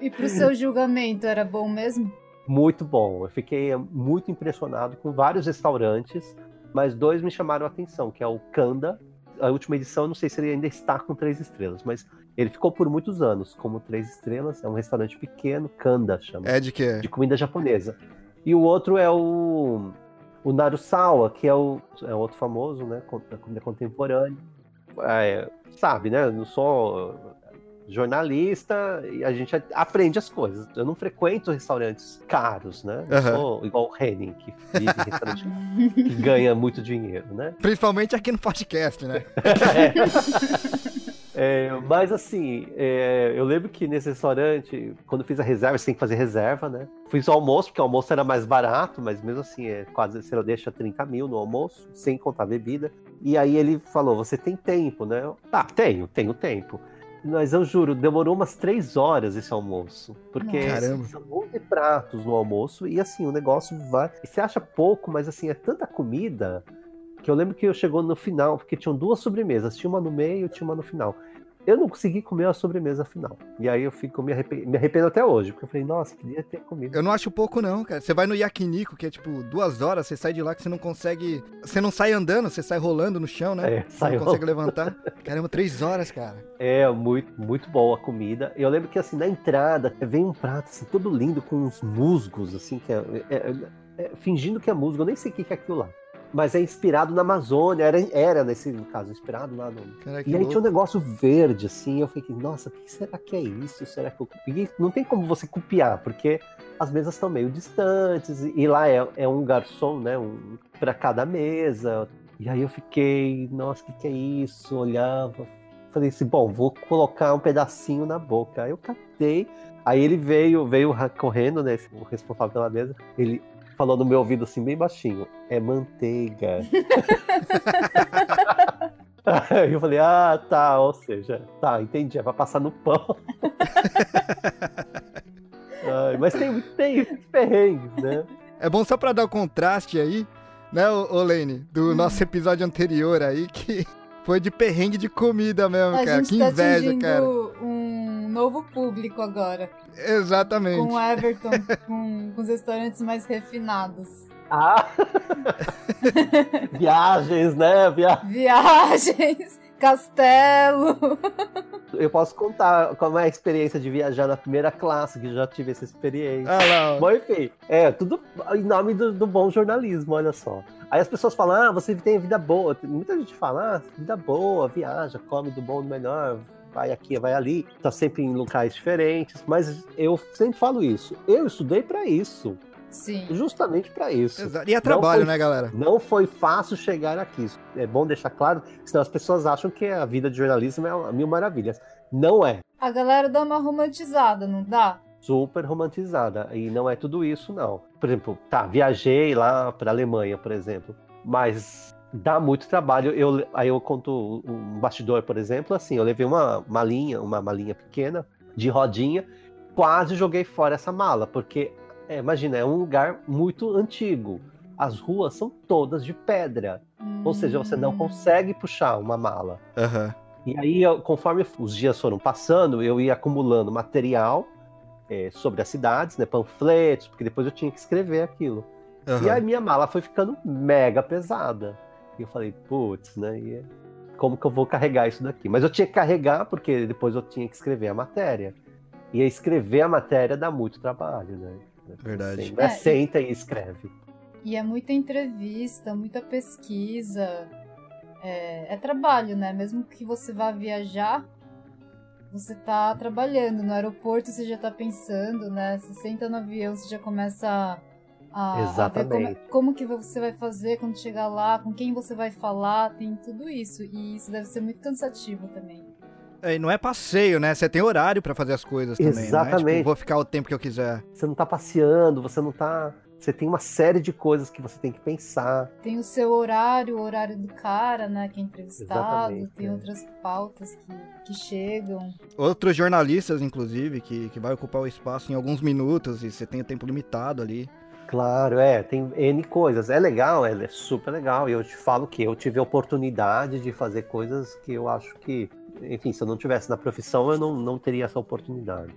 S3: E pro seu julgamento, era bom mesmo?
S4: Muito bom. Eu fiquei muito impressionado com vários restaurantes, mas dois me chamaram a atenção, que é o Kanda. A última edição, eu não sei se ele ainda está com três estrelas, mas ele ficou por muitos anos como três estrelas. É um restaurante pequeno, Kanda chama,
S2: É de quê?
S4: de comida japonesa. E o outro é o, o Narusawa, que é o é outro famoso, né, da comida contemporânea. É, sabe, né? Eu não sou jornalista e a gente aprende as coisas. Eu não frequento restaurantes caros, né? Eu sou igual o Henning, que vive em restaurante que *laughs* ganha muito dinheiro, né?
S2: Principalmente aqui no podcast, né? *laughs*
S4: É, mas assim, é, eu lembro que nesse restaurante, quando fiz a reserva, você tem que fazer reserva, né? Fiz o almoço, porque o almoço era mais barato, mas mesmo assim, é quase, você deixa 30 mil no almoço, sem contar bebida. E aí ele falou, você tem tempo, né? Eu, tá, tenho, tenho tempo. Mas eu juro, demorou umas três horas esse almoço. Porque
S2: Caramba.
S4: são 11 pratos no almoço e assim, o negócio vai. E você acha pouco, mas assim, é tanta comida que eu lembro que eu chegou no final, porque tinham duas sobremesas, tinha uma no meio e tinha uma no final. Eu não consegui comer a sobremesa final. E aí eu fico, me, arrepe- me arrependo até hoje, porque eu falei, nossa, queria ter comido.
S2: Eu não acho pouco, não, cara. Você vai no Yakiniku, que é tipo duas horas, você sai de lá que você não consegue. Você não sai andando, você sai rolando no chão, né?
S4: É,
S2: Você
S4: saiu.
S2: não consegue levantar. Caramba, três horas, cara.
S4: É, muito, muito boa a comida. Eu lembro que assim, na entrada, vem um prato assim, todo lindo, com uns musgos, assim, que é, é- é- é- fingindo que é musgo, eu nem sei o que é aquilo lá. Mas é inspirado na Amazônia, era, era nesse caso, inspirado lá no.
S2: Cara, que
S4: E aí
S2: louco.
S4: tinha um negócio verde, assim, eu fiquei, nossa, o que será que é isso? Será que eu copiei? Não tem como você copiar, porque as mesas estão meio distantes, e lá é, é um garçom, né? Um, para cada mesa. E aí eu fiquei, nossa, o que, que é isso? Olhava, falei assim, bom, vou colocar um pedacinho na boca. Aí eu catei, aí ele veio, veio correndo, né? O responsável pela mesa, ele falou no meu ouvido assim, bem baixinho, é manteiga. *laughs* Aí eu falei, ah, tá, ou seja, tá, entendi, é pra passar no pão. *laughs* Ai, mas tem, tem muitos perrengues, né?
S2: É bom só pra dar o contraste aí, né, ô, ô Lene, do nosso episódio anterior aí, que *laughs* foi de perrengue de comida mesmo,
S3: A
S2: cara.
S3: gente
S2: Que
S3: tá
S2: inveja, cara.
S3: um novo público agora.
S2: Exatamente.
S3: Com o Everton, com, com os restaurantes mais refinados.
S4: Ah! *laughs* Viagens, né? Via...
S3: Viagens, castelo.
S4: Eu posso contar como é a experiência de viajar na primeira classe, que já tive essa experiência.
S2: Ah.
S4: Bom, enfim, é tudo em nome do, do bom jornalismo, olha só. Aí as pessoas falam, ah, você tem vida boa. Muita gente fala, ah, vida boa, viaja, come do bom do melhor, vai aqui, vai ali, tá sempre em locais diferentes. Mas eu sempre falo isso. Eu estudei pra isso,
S3: Sim.
S4: justamente pra isso.
S2: Exato. E é trabalho,
S4: foi-
S2: né, galera?
S4: Não foi fácil chegar aqui. É bom deixar claro, senão as pessoas acham que a vida de jornalismo é uma mil maravilhas. Não é.
S3: A galera dá uma romantizada, não dá?
S4: super romantizada. E não é tudo isso, não. Por exemplo, tá, viajei lá para Alemanha, por exemplo, mas dá muito trabalho. Eu, aí eu conto um bastidor, por exemplo, assim, eu levei uma malinha, uma malinha pequena, de rodinha, quase joguei fora essa mala, porque, é, imagina, é um lugar muito antigo. As ruas são todas de pedra, ou seja, você não
S3: Hum.
S4: consegue puxar uma mala.
S2: Aham.
S4: E aí, eu- conforme os dias foram passando, eu ia acumulando material eh, sobre as cidades, né, panfletos, porque depois eu tinha que escrever aquilo. E
S2: aham.
S4: a minha mala foi ficando mega pesada. E eu falei, putz, né? e como que eu vou carregar isso daqui? Mas eu tinha que carregar porque depois eu tinha que escrever a matéria. E aí escrever a matéria dá muito trabalho, né?
S2: Verdade.
S4: Assim, não é
S3: É, e-
S4: senta e escreve.
S3: E é muita entrevista, muita pesquisa. É, é trabalho, né? Mesmo que você vá viajar, você tá trabalhando. No aeroporto você já tá pensando, né? Você senta no avião, você já começa a, a ver como,
S4: Exatamente.
S3: como que você vai fazer quando chegar lá, com quem você vai falar, tem tudo isso. E isso deve ser muito cansativo também.
S2: É, e não é passeio, né? Você tem horário pra fazer as coisas também, né?
S4: Exatamente.
S2: Tipo, vou ficar o tempo que eu quiser.
S4: Você não tá passeando, você não tá. Você tem uma série de coisas que você tem que pensar.
S3: Tem o seu horário, o horário do cara, né? Que é entrevistado,
S4: Exatamente,
S3: tem
S4: é.
S3: outras pautas que, que chegam.
S2: Outros jornalistas, inclusive, que, que vai ocupar o espaço em alguns minutos e você tem o tempo limitado ali.
S4: Claro, é, tem N coisas. É legal, é super legal. E eu te falo que eu tive a oportunidade de fazer coisas que eu acho que, enfim, se eu não tivesse na profissão, eu não, não teria essa oportunidade.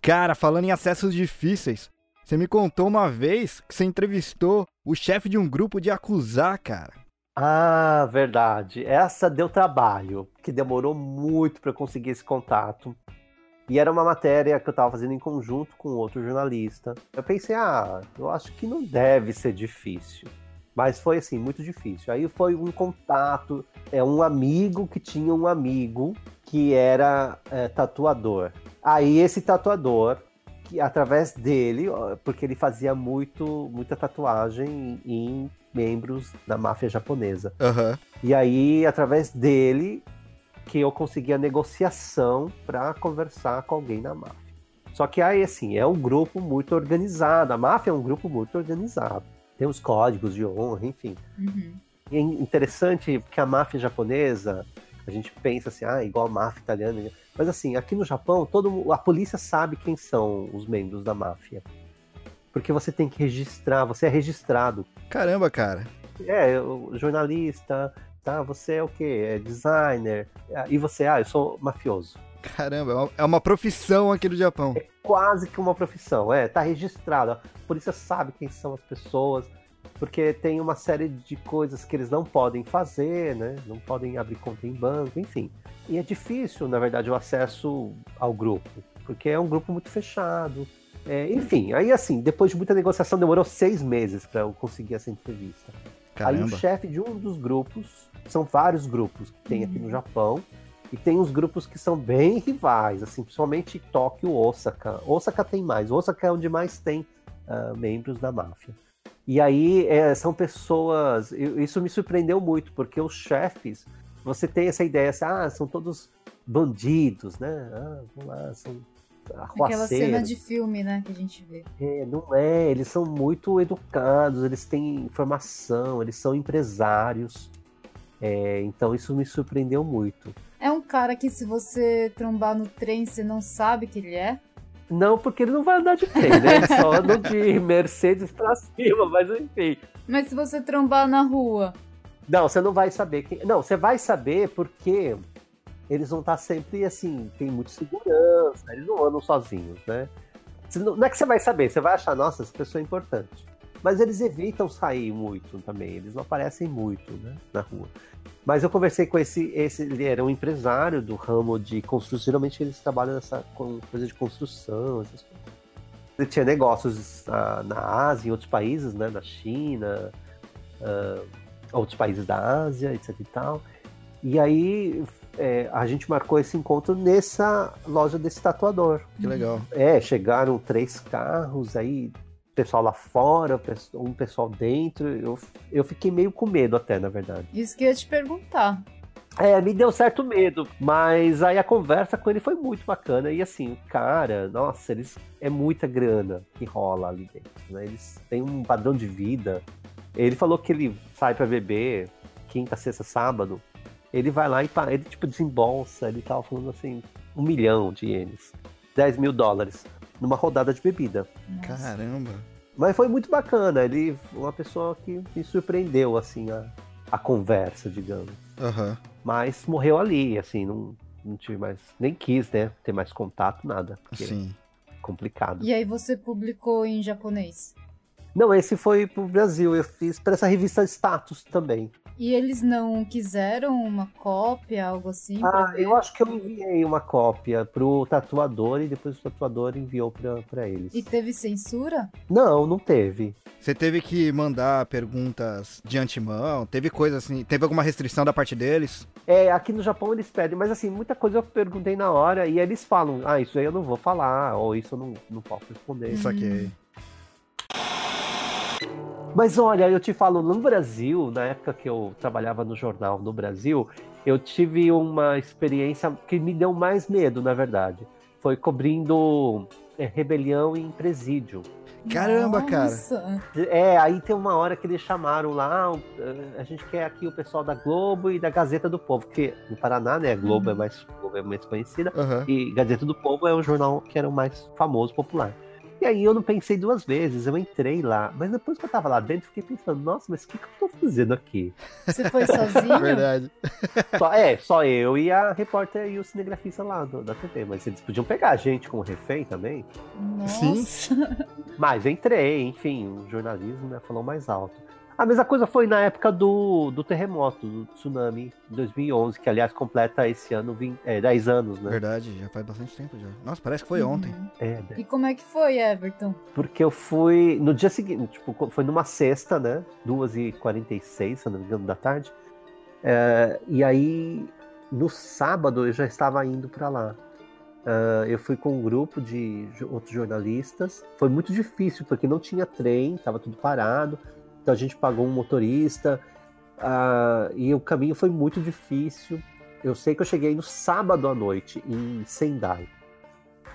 S2: Cara, falando em acessos difíceis, você me contou uma vez que você entrevistou o chefe de um grupo de acusar, cara.
S4: Ah, verdade. Essa deu trabalho, que demorou muito para eu conseguir esse contato. E era uma matéria que eu estava fazendo em conjunto com outro jornalista. Eu pensei, ah, eu acho que não deve ser difícil. Mas foi assim, muito difícil. Aí foi um contato, é um amigo que tinha um amigo que era é, tatuador. Aí esse tatuador, que através dele, porque ele fazia muito, muita tatuagem em membros da máfia japonesa.
S2: Aham.
S4: E aí, através dele, que eu consegui a negociação para conversar com alguém na máfia. Só que aí, assim, é um grupo muito organizado. A máfia é um grupo muito organizado. Tem os códigos de honra, enfim.
S3: Uhum.
S4: E é interessante que a máfia japonesa, a gente pensa assim, ah, igual a máfia italiana. Mas assim, aqui no Japão, todo, a polícia sabe quem são os membros da máfia. Porque você tem que registrar, você é registrado.
S2: Caramba, cara.
S4: É, jornalista, tá? Você é o quê? É designer. Ah, E você, ah, eu sou mafioso.
S2: Caramba, é uma- é profissão aqui do Japão.
S4: Quase que uma profissão, é, tá registrado. A polícia sabe quem são as pessoas, porque tem uma série de coisas que eles não podem fazer, né? Não podem abrir conta em banco, enfim. E é difícil, na verdade, o acesso ao grupo, porque é um grupo muito fechado. É, enfim, aí assim, depois de muita negociação, demorou seis meses para eu conseguir essa entrevista. Aí o chefe de um dos grupos, são vários grupos que tem aqui no Japão, e tem uns grupos que são bem rivais, assim, principalmente Tóquio, Osaka. Osaka tem mais, Osaka é onde mais tem uh, membros da máfia. E aí é, são pessoas. Isso me surpreendeu muito, porque os chefes, você tem essa ideia assim, ah, são todos bandidos, né? Ah, vamos lá, são
S3: Aquela cena de filme, né, que a gente vê.
S4: É, não é, eles são muito educados, eles têm informação, eles são empresários. É, então isso me surpreendeu muito.
S3: É um cara que se você trombar no trem, você não sabe que ele é?
S4: Não, porque ele não vai andar de trem, né? Ele só anda de *laughs* Mercedes pra cima, mas enfim.
S3: Mas se você trombar na rua.
S4: Não, você não vai saber quem. Não, você vai saber porque eles vão estar sempre assim, tem muita segurança, eles não andam sozinhos, né? Não é que você vai saber, você vai achar, nossa, essa pessoa é importante. Mas eles evitam sair muito também, eles não aparecem muito né, na rua. Mas eu conversei com esse, esse, ele era um empresário do ramo de construção, geralmente eles trabalham nessa com coisa de construção, essas coisas. Ele tinha negócios uh, na Ásia, em outros países, né, na China, uh, outros países da Ásia, etc e tal. E aí é, a gente marcou esse encontro nessa loja desse tatuador.
S2: Que legal.
S4: É, chegaram três carros, aí pessoal lá fora, um pessoal dentro. Eu, eu fiquei meio com medo até, na verdade.
S3: Isso que eu ia te perguntar.
S4: É, me deu certo medo, mas aí a conversa com ele foi muito bacana. E assim, o cara, nossa, eles é muita grana que rola ali dentro, né? Eles têm um padrão de vida. Ele falou que ele sai para beber quinta, sexta, sábado. Ele vai lá e ele tipo desembolsa, ele tava falando assim, um milhão de ienes, 10 mil dólares numa rodada de bebida.
S2: Nossa. Caramba.
S4: Mas foi muito bacana. Ele uma pessoa que me surpreendeu, assim, a, a conversa, digamos.
S2: Uhum.
S4: Mas morreu ali, assim, não, não tive mais. Nem quis, né? Ter mais contato, nada.
S2: Sim.
S4: É complicado.
S3: E aí você publicou em japonês?
S4: Não, esse foi pro Brasil. Eu fiz para essa revista Status também.
S3: E eles não quiseram uma cópia, algo assim?
S4: Ah, eu acho que eu enviei uma cópia pro tatuador e depois o tatuador enviou para eles.
S3: E teve censura?
S4: Não, não teve.
S2: Você teve que mandar perguntas de antemão? Teve coisa assim? Teve alguma restrição da parte deles?
S4: É, aqui no Japão eles pedem, mas assim, muita coisa eu perguntei na hora e eles falam: ah, isso aí eu não vou falar, ou isso eu não, não posso responder.
S2: Isso aqui.
S4: Mas olha, eu te falo, no Brasil, na época que eu trabalhava no jornal no Brasil, eu tive uma experiência que me deu mais medo, na verdade. Foi cobrindo é, rebelião em presídio.
S2: Caramba, Nossa.
S4: cara. É, aí tem uma hora que eles chamaram lá, a gente quer aqui o pessoal da Globo e da Gazeta do Povo, porque no Paraná, né, a Globo é uhum. é mais, Globo é mais conhecida, uhum. e Gazeta do Povo é o jornal que era o mais famoso, popular. E aí eu não pensei duas vezes, eu entrei lá. Mas depois que eu tava lá dentro, fiquei pensando, nossa, mas o que, que eu tô fazendo aqui?
S3: Você foi sozinho? *laughs*
S2: Verdade.
S4: Só, é, só eu e a repórter e o cinegrafista lá do, da TV. Mas eles podiam pegar a gente como refém também.
S3: Nossa. Sim.
S4: Mas entrei, enfim, o jornalismo né, falou mais alto. A mesma coisa foi na época do, do terremoto, do tsunami, em 2011, que aliás completa esse ano 20, é, 10 anos, né?
S2: Verdade, já faz bastante tempo já. Nossa, parece que foi uhum. ontem.
S4: É, né?
S3: E como é que foi, Everton?
S4: Porque eu fui no dia seguinte, tipo, foi numa sexta, né? 2h46, se não me engano, da tarde. É, e aí, no sábado, eu já estava indo para lá. Uh, eu fui com um grupo de outros jornalistas. Foi muito difícil, porque não tinha trem, estava tudo parado. Então a gente pagou um motorista uh, e o caminho foi muito difícil. Eu sei que eu cheguei no sábado à noite em Sendai.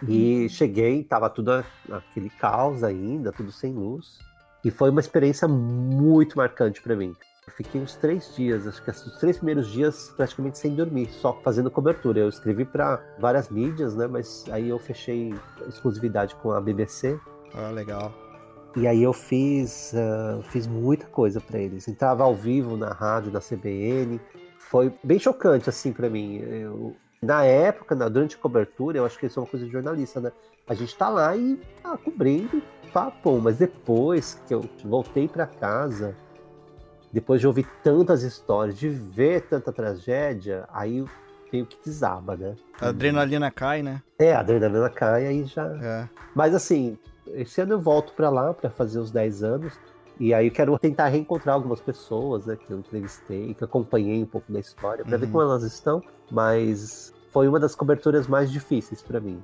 S4: E uhum. cheguei, tava tudo aquele caos ainda, tudo sem luz. E foi uma experiência muito marcante para mim. Eu fiquei uns três dias, acho que os três primeiros dias praticamente sem dormir, só fazendo cobertura. Eu escrevi para várias mídias, né? Mas aí eu fechei exclusividade com a BBC.
S2: Ah, legal.
S4: E aí eu fiz, uh, fiz muita coisa para eles. Entrava ao vivo na rádio, na CBN. Foi bem chocante, assim, para mim. Eu, na época, na, durante a cobertura, eu acho que isso é uma coisa de jornalista, né? A gente tá lá e tá cobrindo, papo. Mas depois que eu voltei para casa, depois de ouvir tantas histórias, de ver tanta tragédia, aí meio que desaba, né?
S2: A adrenalina cai, né?
S4: É, a adrenalina cai, aí já.
S2: É.
S4: Mas assim, esse ano eu volto para lá para fazer os 10 anos. E aí eu quero tentar reencontrar algumas pessoas, né, que eu entrevistei, que acompanhei um pouco da história, para
S2: Uhum.
S4: ver como elas estão, mas foi uma das coberturas mais difíceis para mim.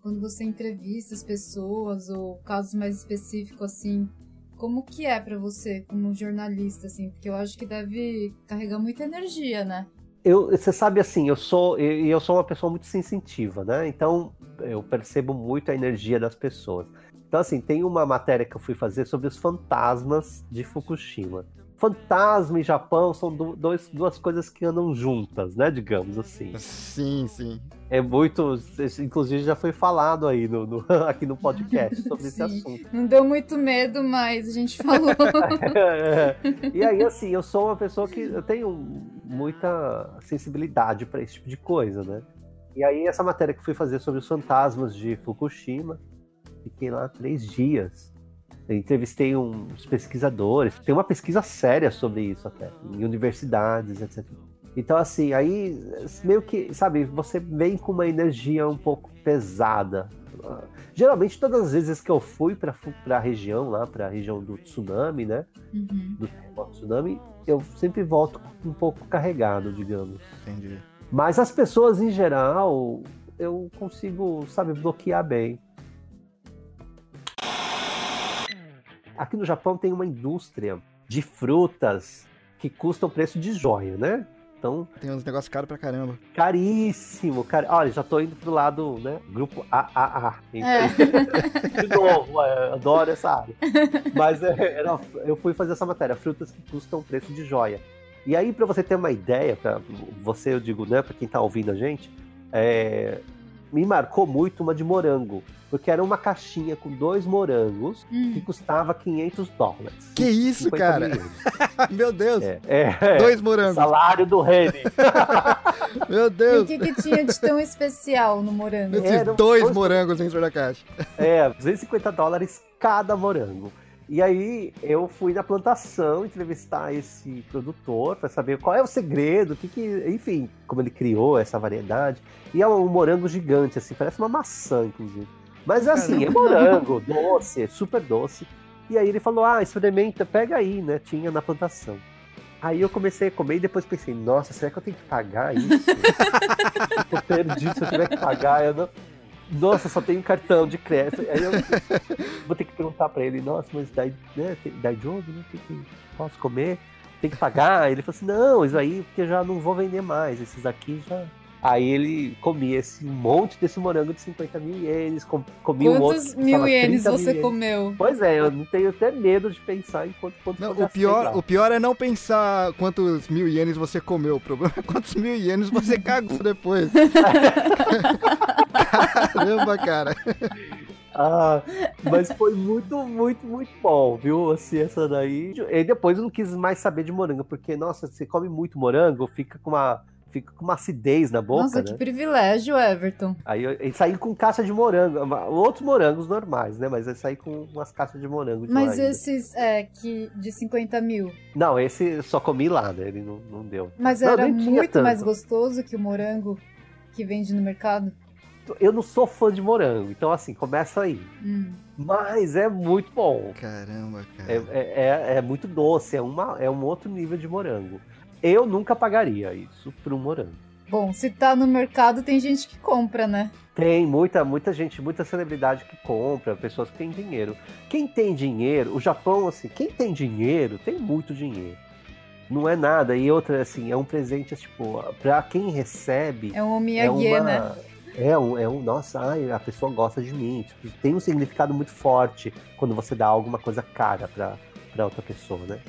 S3: Quando você entrevista as pessoas ou casos mais específicos assim, como que é pra você como jornalista assim? Porque eu acho que deve carregar muita energia, né?
S4: Eu, você sabe assim, eu sou eu, eu sou uma pessoa muito sensitiva, né? Então eu percebo muito a energia das pessoas. Então assim, tem uma matéria que eu fui fazer sobre os fantasmas de Fukushima. Fantasma e Japão são dois, duas coisas que andam juntas, né? Digamos assim.
S2: Sim, sim.
S4: É muito, inclusive já foi falado aí no, no- *laughs* aqui no podcast sobre esse
S3: Sim.
S4: assunto.
S3: Não deu muito medo, mas a gente falou. *laughs*
S4: e aí, assim, eu sou uma pessoa que eu tenho muita sensibilidade para esse tipo de coisa, né? E aí, essa matéria que fui fazer sobre os fantasmas de Fukushima, fiquei lá três dias. Entrevistei uns pesquisadores, tem uma pesquisa séria sobre isso até, em universidades, etc. Então, assim, aí meio que, sabe, você vem com uma energia um pouco pesada. Geralmente, todas as vezes que eu fui para a região, lá, para a região do tsunami, né?
S3: Uhum.
S4: Do tsunami, eu sempre volto um pouco carregado, digamos.
S2: Entendi.
S4: Mas as pessoas, em geral, eu consigo, sabe, bloquear bem. Aqui no Japão tem uma indústria de frutas que custam preço de joia, né? Então,
S2: Tem uns negócios caros pra caramba.
S4: caríssimo, cara. Olha, já tô indo pro lado, né? Grupo AAA.
S3: É. *laughs*
S4: De novo, é, adoro essa área. Mas é, era- eu fui fazer essa matéria, frutas que custam preço de joia. E aí, pra você ter uma ideia, pra você, eu digo, né, pra quem tá ouvindo a gente, é, me marcou muito uma de morango. Porque era uma caixinha com dois morangos que
S3: Hum.
S4: custava 500 dólares.
S2: Que isso,
S4: 50
S2: cara? *laughs* Meu Deus.
S4: É, é,
S2: Dois morangos.
S4: Salário do Reni. *laughs*
S2: Meu
S3: E o
S2: Deus.
S3: que, que tinha de tão especial no morango?
S2: Esses dois
S4: dois-
S2: morangos dentro da caixa. *laughs*
S4: É, 250 dólares cada morango. E aí eu fui na plantação entrevistar esse produtor para saber qual é o segredo, o que que, enfim, como ele criou essa variedade. E é um morango gigante, assim, parece uma maçã, inclusive. Mas assim, é morango, doce, super doce. E aí ele falou: ah, experimenta, pega aí, né? Tinha na plantação. Aí eu comecei a comer e depois pensei, nossa, será que eu tenho que pagar isso? eu *laughs* tô perdido se eu tiver que pagar. Eu não... Nossa, só tenho cartão de crédito. Aí eu vou ter que perguntar pra ele, nossa, mas dá, né, jogo, né? Tem que, posso comer? Tem que pagar? Ele falou assim, não, isso aí, porque eu já não vou vender mais. Esses aqui já. Aí ele comia esse um monte desse morango de 50 mil ienes, com, comia um outro.
S3: Quantos mil ienes
S4: 30 mil
S3: você
S4: ienes.
S3: comeu?
S4: Pois é, eu não tenho até medo de pensar em quanto, quanto
S2: Não, o, pior,
S4: lá.
S2: o pior é não pensar quantos mil ienes você comeu. O problema é quantos mil ienes você *laughs* cagou depois. *laughs* Caramba, cara.
S4: Ah, mas foi muito, muito, muito bom, viu? Assim, essa daí. E depois eu não quis mais saber de morango, porque, nossa, você come muito morango, fica com uma, fica com uma acidez na boca,
S3: Nossa,
S4: né?
S3: que privilégio, Everton.
S4: Aí eu, eu saí com caixa de morango, outros morangos normais, né? Mas eu saí com umas caixas de morango de lá
S3: Mas
S4: ainda.
S3: esses é, que de 50 mil.
S4: Não, esse eu só comi lá, né? Ele não, não deu.
S3: Mas
S4: Não,
S3: era muito
S4: tanto.
S3: mais gostoso que o morango que vende no mercado.
S4: Eu não sou fã de morango, então assim, começa aí.
S3: Hum.
S4: Mas é muito bom.
S2: Caramba, cara.
S4: É, é, é- é muito doce, é, uma, é um outro nível de morango. Eu nunca pagaria isso por um morango.
S3: Bom, se tá no mercado, tem gente que compra, né?
S4: Tem muita, muita gente, muita celebridade que compra, pessoas que têm dinheiro. Quem tem dinheiro, o Japão, assim, quem tem dinheiro, tem muito dinheiro. Não é nada. E outra, assim, é um presente, tipo, pra quem recebe.
S3: É um
S4: É
S3: omiyage,
S4: uma.
S3: né?
S4: É um, é um, nossa, ai, a pessoa gosta de mim. Tipo, tem um significado muito forte quando você dá alguma coisa cara pra, pra outra pessoa, né?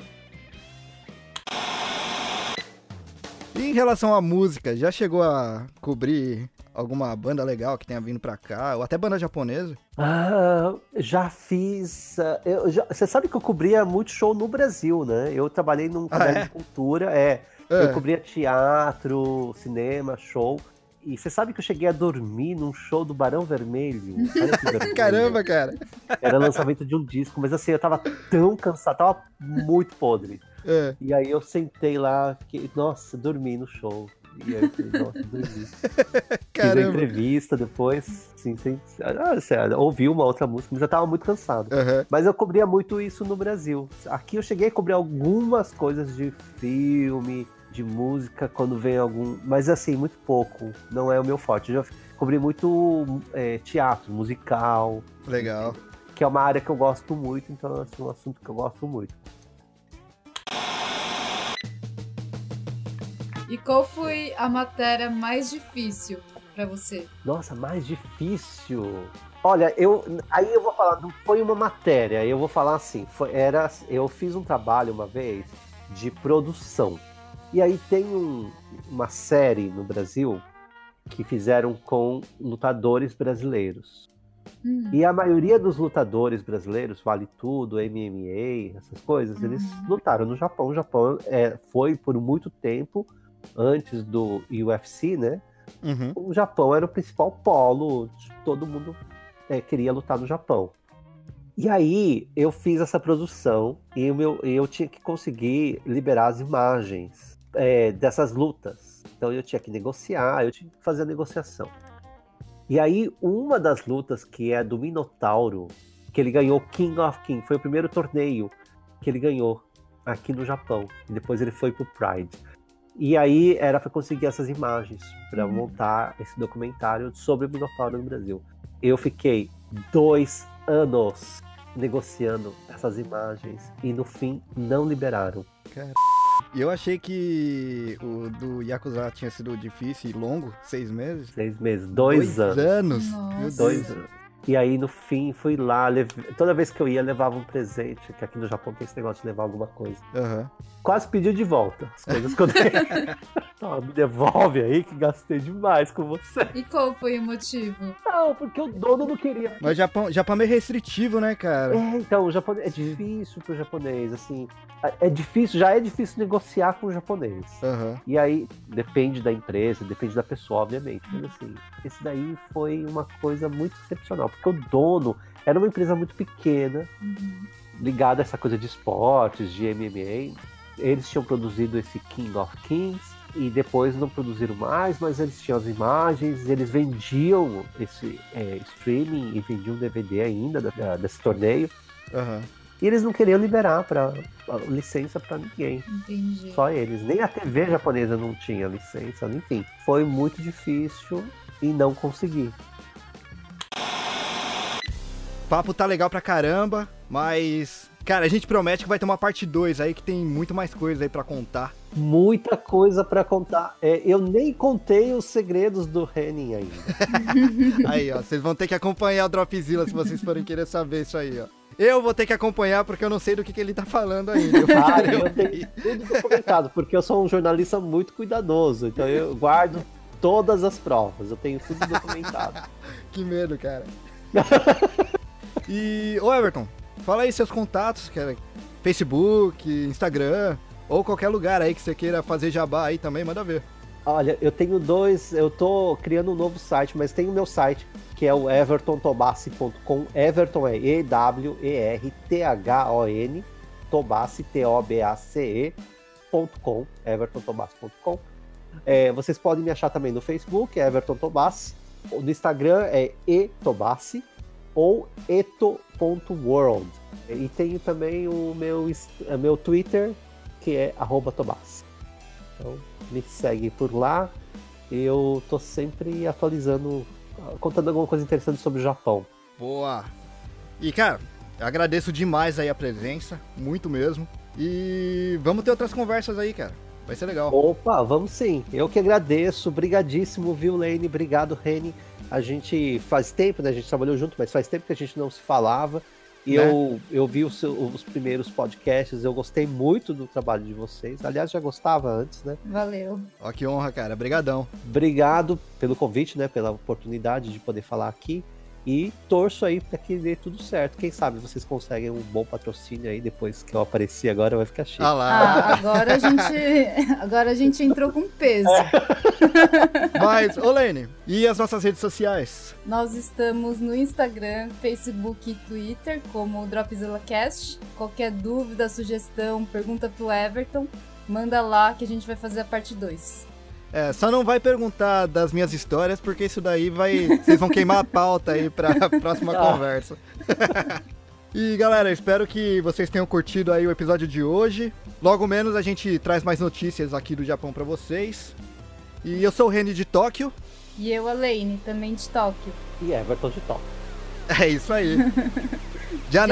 S2: E em relação à música, já chegou a cobrir alguma banda legal que tenha vindo pra cá? Ou até banda japonesa?
S4: Ah, já fiz. ah, eu já- você sabe que eu cobria muito show no Brasil, né? Eu trabalhei num
S2: Ah,
S4: canal
S2: é?
S4: de cultura, é.
S2: É.
S4: Eu cobria teatro, cinema, show. E você sabe que eu cheguei a dormir num show do Barão Vermelho? *laughs* Vergonha.
S2: Caramba, cara.
S4: Era lançamento de um disco, mas assim, eu tava tão cansado, tava muito podre.
S2: É.
S4: E aí eu sentei lá, fiquei, nossa, dormi no show. E aí eu falei, nossa, dormi. *laughs* Fiz a entrevista depois, assim, sem, ah, ouvi uma outra música, mas eu tava muito cansado.
S2: Aham.
S4: Mas eu cobria muito isso no Brasil. Aqui eu cheguei a cobrir algumas coisas de filme, de música, quando vem algum. Mas assim, muito pouco. Não é o meu forte. Eu já cobri muito é, teatro, musical,
S2: Legal.
S4: que é uma área que eu gosto muito, então assim, é um assunto que eu gosto muito.
S3: E qual foi a matéria mais difícil pra você?
S4: Nossa, mais difícil. Olha, eu aí eu vou falar, não foi uma matéria, eu vou falar assim, foi, era, eu fiz um trabalho uma vez de produção. E aí tem um- uma série no Brasil que fizeram com lutadores brasileiros.
S3: Hum,
S4: E a maioria dos lutadores brasileiros, Vale Tudo, MMA, essas coisas, eles
S3: Uhum.
S4: lutaram no Japão. O Japão é, foi por muito tempo, antes do UFC, né?
S2: Uhum.
S4: o Japão era o principal polo, todo mundo é, queria lutar no Japão. E aí eu fiz essa produção e o meu, e eu tinha que conseguir liberar as imagens é, dessas lutas. Então eu tinha que negociar, eu tinha que fazer a negociação. E aí uma das lutas que é do Minotauro, que ele ganhou King of King, foi o primeiro torneio que ele ganhou aqui no Japão. E depois ele foi pro Pride. E aí era para conseguir essas imagens para
S3: Uhum.
S4: montar esse documentário sobre o Minotauro no Brasil. Eu fiquei dois anos negociando essas imagens e no fim não liberaram.
S2: E eu achei que o do Yakuza tinha sido difícil e longo, seis meses.
S4: Seis meses, dois, anos.
S2: anos. Meu Deus.
S4: Dois anos. E aí, no fim, fui lá. leve- Toda vez que eu ia, levava um presente. Que aqui no Japão tem esse negócio de levar alguma coisa.
S2: Aham.
S4: Quase pediu de volta as coisas que eu dei. Não, *laughs* me devolve aí que gastei demais com você.
S3: E qual foi o motivo?
S4: Não, porque o dono não queria.
S2: Mas Japão, Japão é meio restritivo, né, cara?
S4: É, então, o japonês é difícil pro japonês, assim. É difícil, já é difícil negociar com o japonês.
S2: Aham.
S4: E aí, depende da empresa, depende da pessoa, obviamente. Mas assim, esse daí foi uma coisa muito excepcional, porque o dono era uma empresa muito pequena,
S3: Uhum.
S4: ligada a essa coisa de esportes, de MMA. Eles tinham produzido esse King of Kings e depois não produziram mais, mas eles tinham as imagens, eles vendiam esse é, streaming e vendiam DVD ainda da- da- desse torneio.
S2: Aham.
S4: E eles não queriam liberar para licença para ninguém.
S3: Entendi.
S4: Só eles. Nem a TV japonesa não tinha licença, enfim. Foi muito difícil e não consegui.
S2: O papo tá legal pra caramba, mas. Cara, a gente promete que vai ter uma parte 2 aí que tem muito mais coisa aí pra contar.
S4: Muita coisa para contar. É, eu nem contei os segredos do Henning ainda. *laughs*
S2: Aí, ó, vocês vão ter que acompanhar o Dropzilla se vocês forem querer saber isso aí, ó. Eu vou ter que acompanhar porque eu não sei do que, que ele tá falando ainda. Eu
S4: Ah, eu tenho tudo documentado, porque eu sou um jornalista muito cuidadoso. Então eu guardo todas as provas. Eu tenho tudo documentado. *laughs*
S2: Que medo, cara. *laughs* E, ô Everton, fala aí seus contatos, cara. Facebook, Instagram, ou qualquer lugar aí que você queira fazer jabá aí também, manda ver.
S4: Olha, eu tenho dois. Eu tô criando um novo site, mas tem o meu site, que é o evertontobassi.com. Everton é E-W-E-R-T-H-O-N, Tobassi, T-O-B-A-C-E.com, evertontobassi.com. É, vocês podem me achar também no Facebook, Everton Tobassi. No Instagram é etobassi ou eto.world. E tenho também o meu, eh, meu Twitter, que é Tobassi. Então, me segue por lá. Eu tô sempre atualizando, contando alguma coisa interessante sobre o Japão.
S2: Boa! E, cara, agradeço demais aí a presença, muito mesmo. E vamos ter outras conversas aí, cara. Vai ser legal.
S4: Opa, vamos sim. Eu que agradeço. Brigadíssimo, viu, Lane? Obrigado, Reni. A gente faz tempo, né? A gente trabalhou junto, mas faz tempo que a gente não se falava. E
S2: Né?
S4: eu, eu vi os, os primeiros podcasts, eu gostei muito do trabalho de vocês. Aliás, já gostava antes, né?
S3: Valeu.
S2: Ó, que honra, cara. Brigadão.
S4: Obrigado pelo convite, né? Pela oportunidade de poder falar aqui. E torço aí para que dê tudo certo. Quem sabe vocês conseguem um bom patrocínio aí depois que eu apareci agora vai ficar chique.
S2: Ah lá.
S3: Ah, agora a gente. *laughs* Agora a gente entrou com peso. *laughs*
S2: Mas, ô Lene, e as nossas redes sociais?
S3: Nós estamos no Instagram, Facebook e Twitter como DropzillaCast. Qualquer dúvida, sugestão, pergunta pro Everton, manda lá que a gente vai fazer a parte 2.
S2: É, só não vai perguntar das minhas histórias, porque isso daí vai. Vocês vão queimar a pauta aí pra *laughs* próxima
S4: Ah.
S2: conversa. *laughs* e galera, espero que vocês tenham curtido aí o episódio de hoje. Logo menos a gente traz mais notícias aqui do Japão pra vocês. E eu sou o Reni de Tóquio.
S3: E eu, a Lane, também de Tóquio.
S4: E Everton de top.
S2: É isso aí. *laughs* Já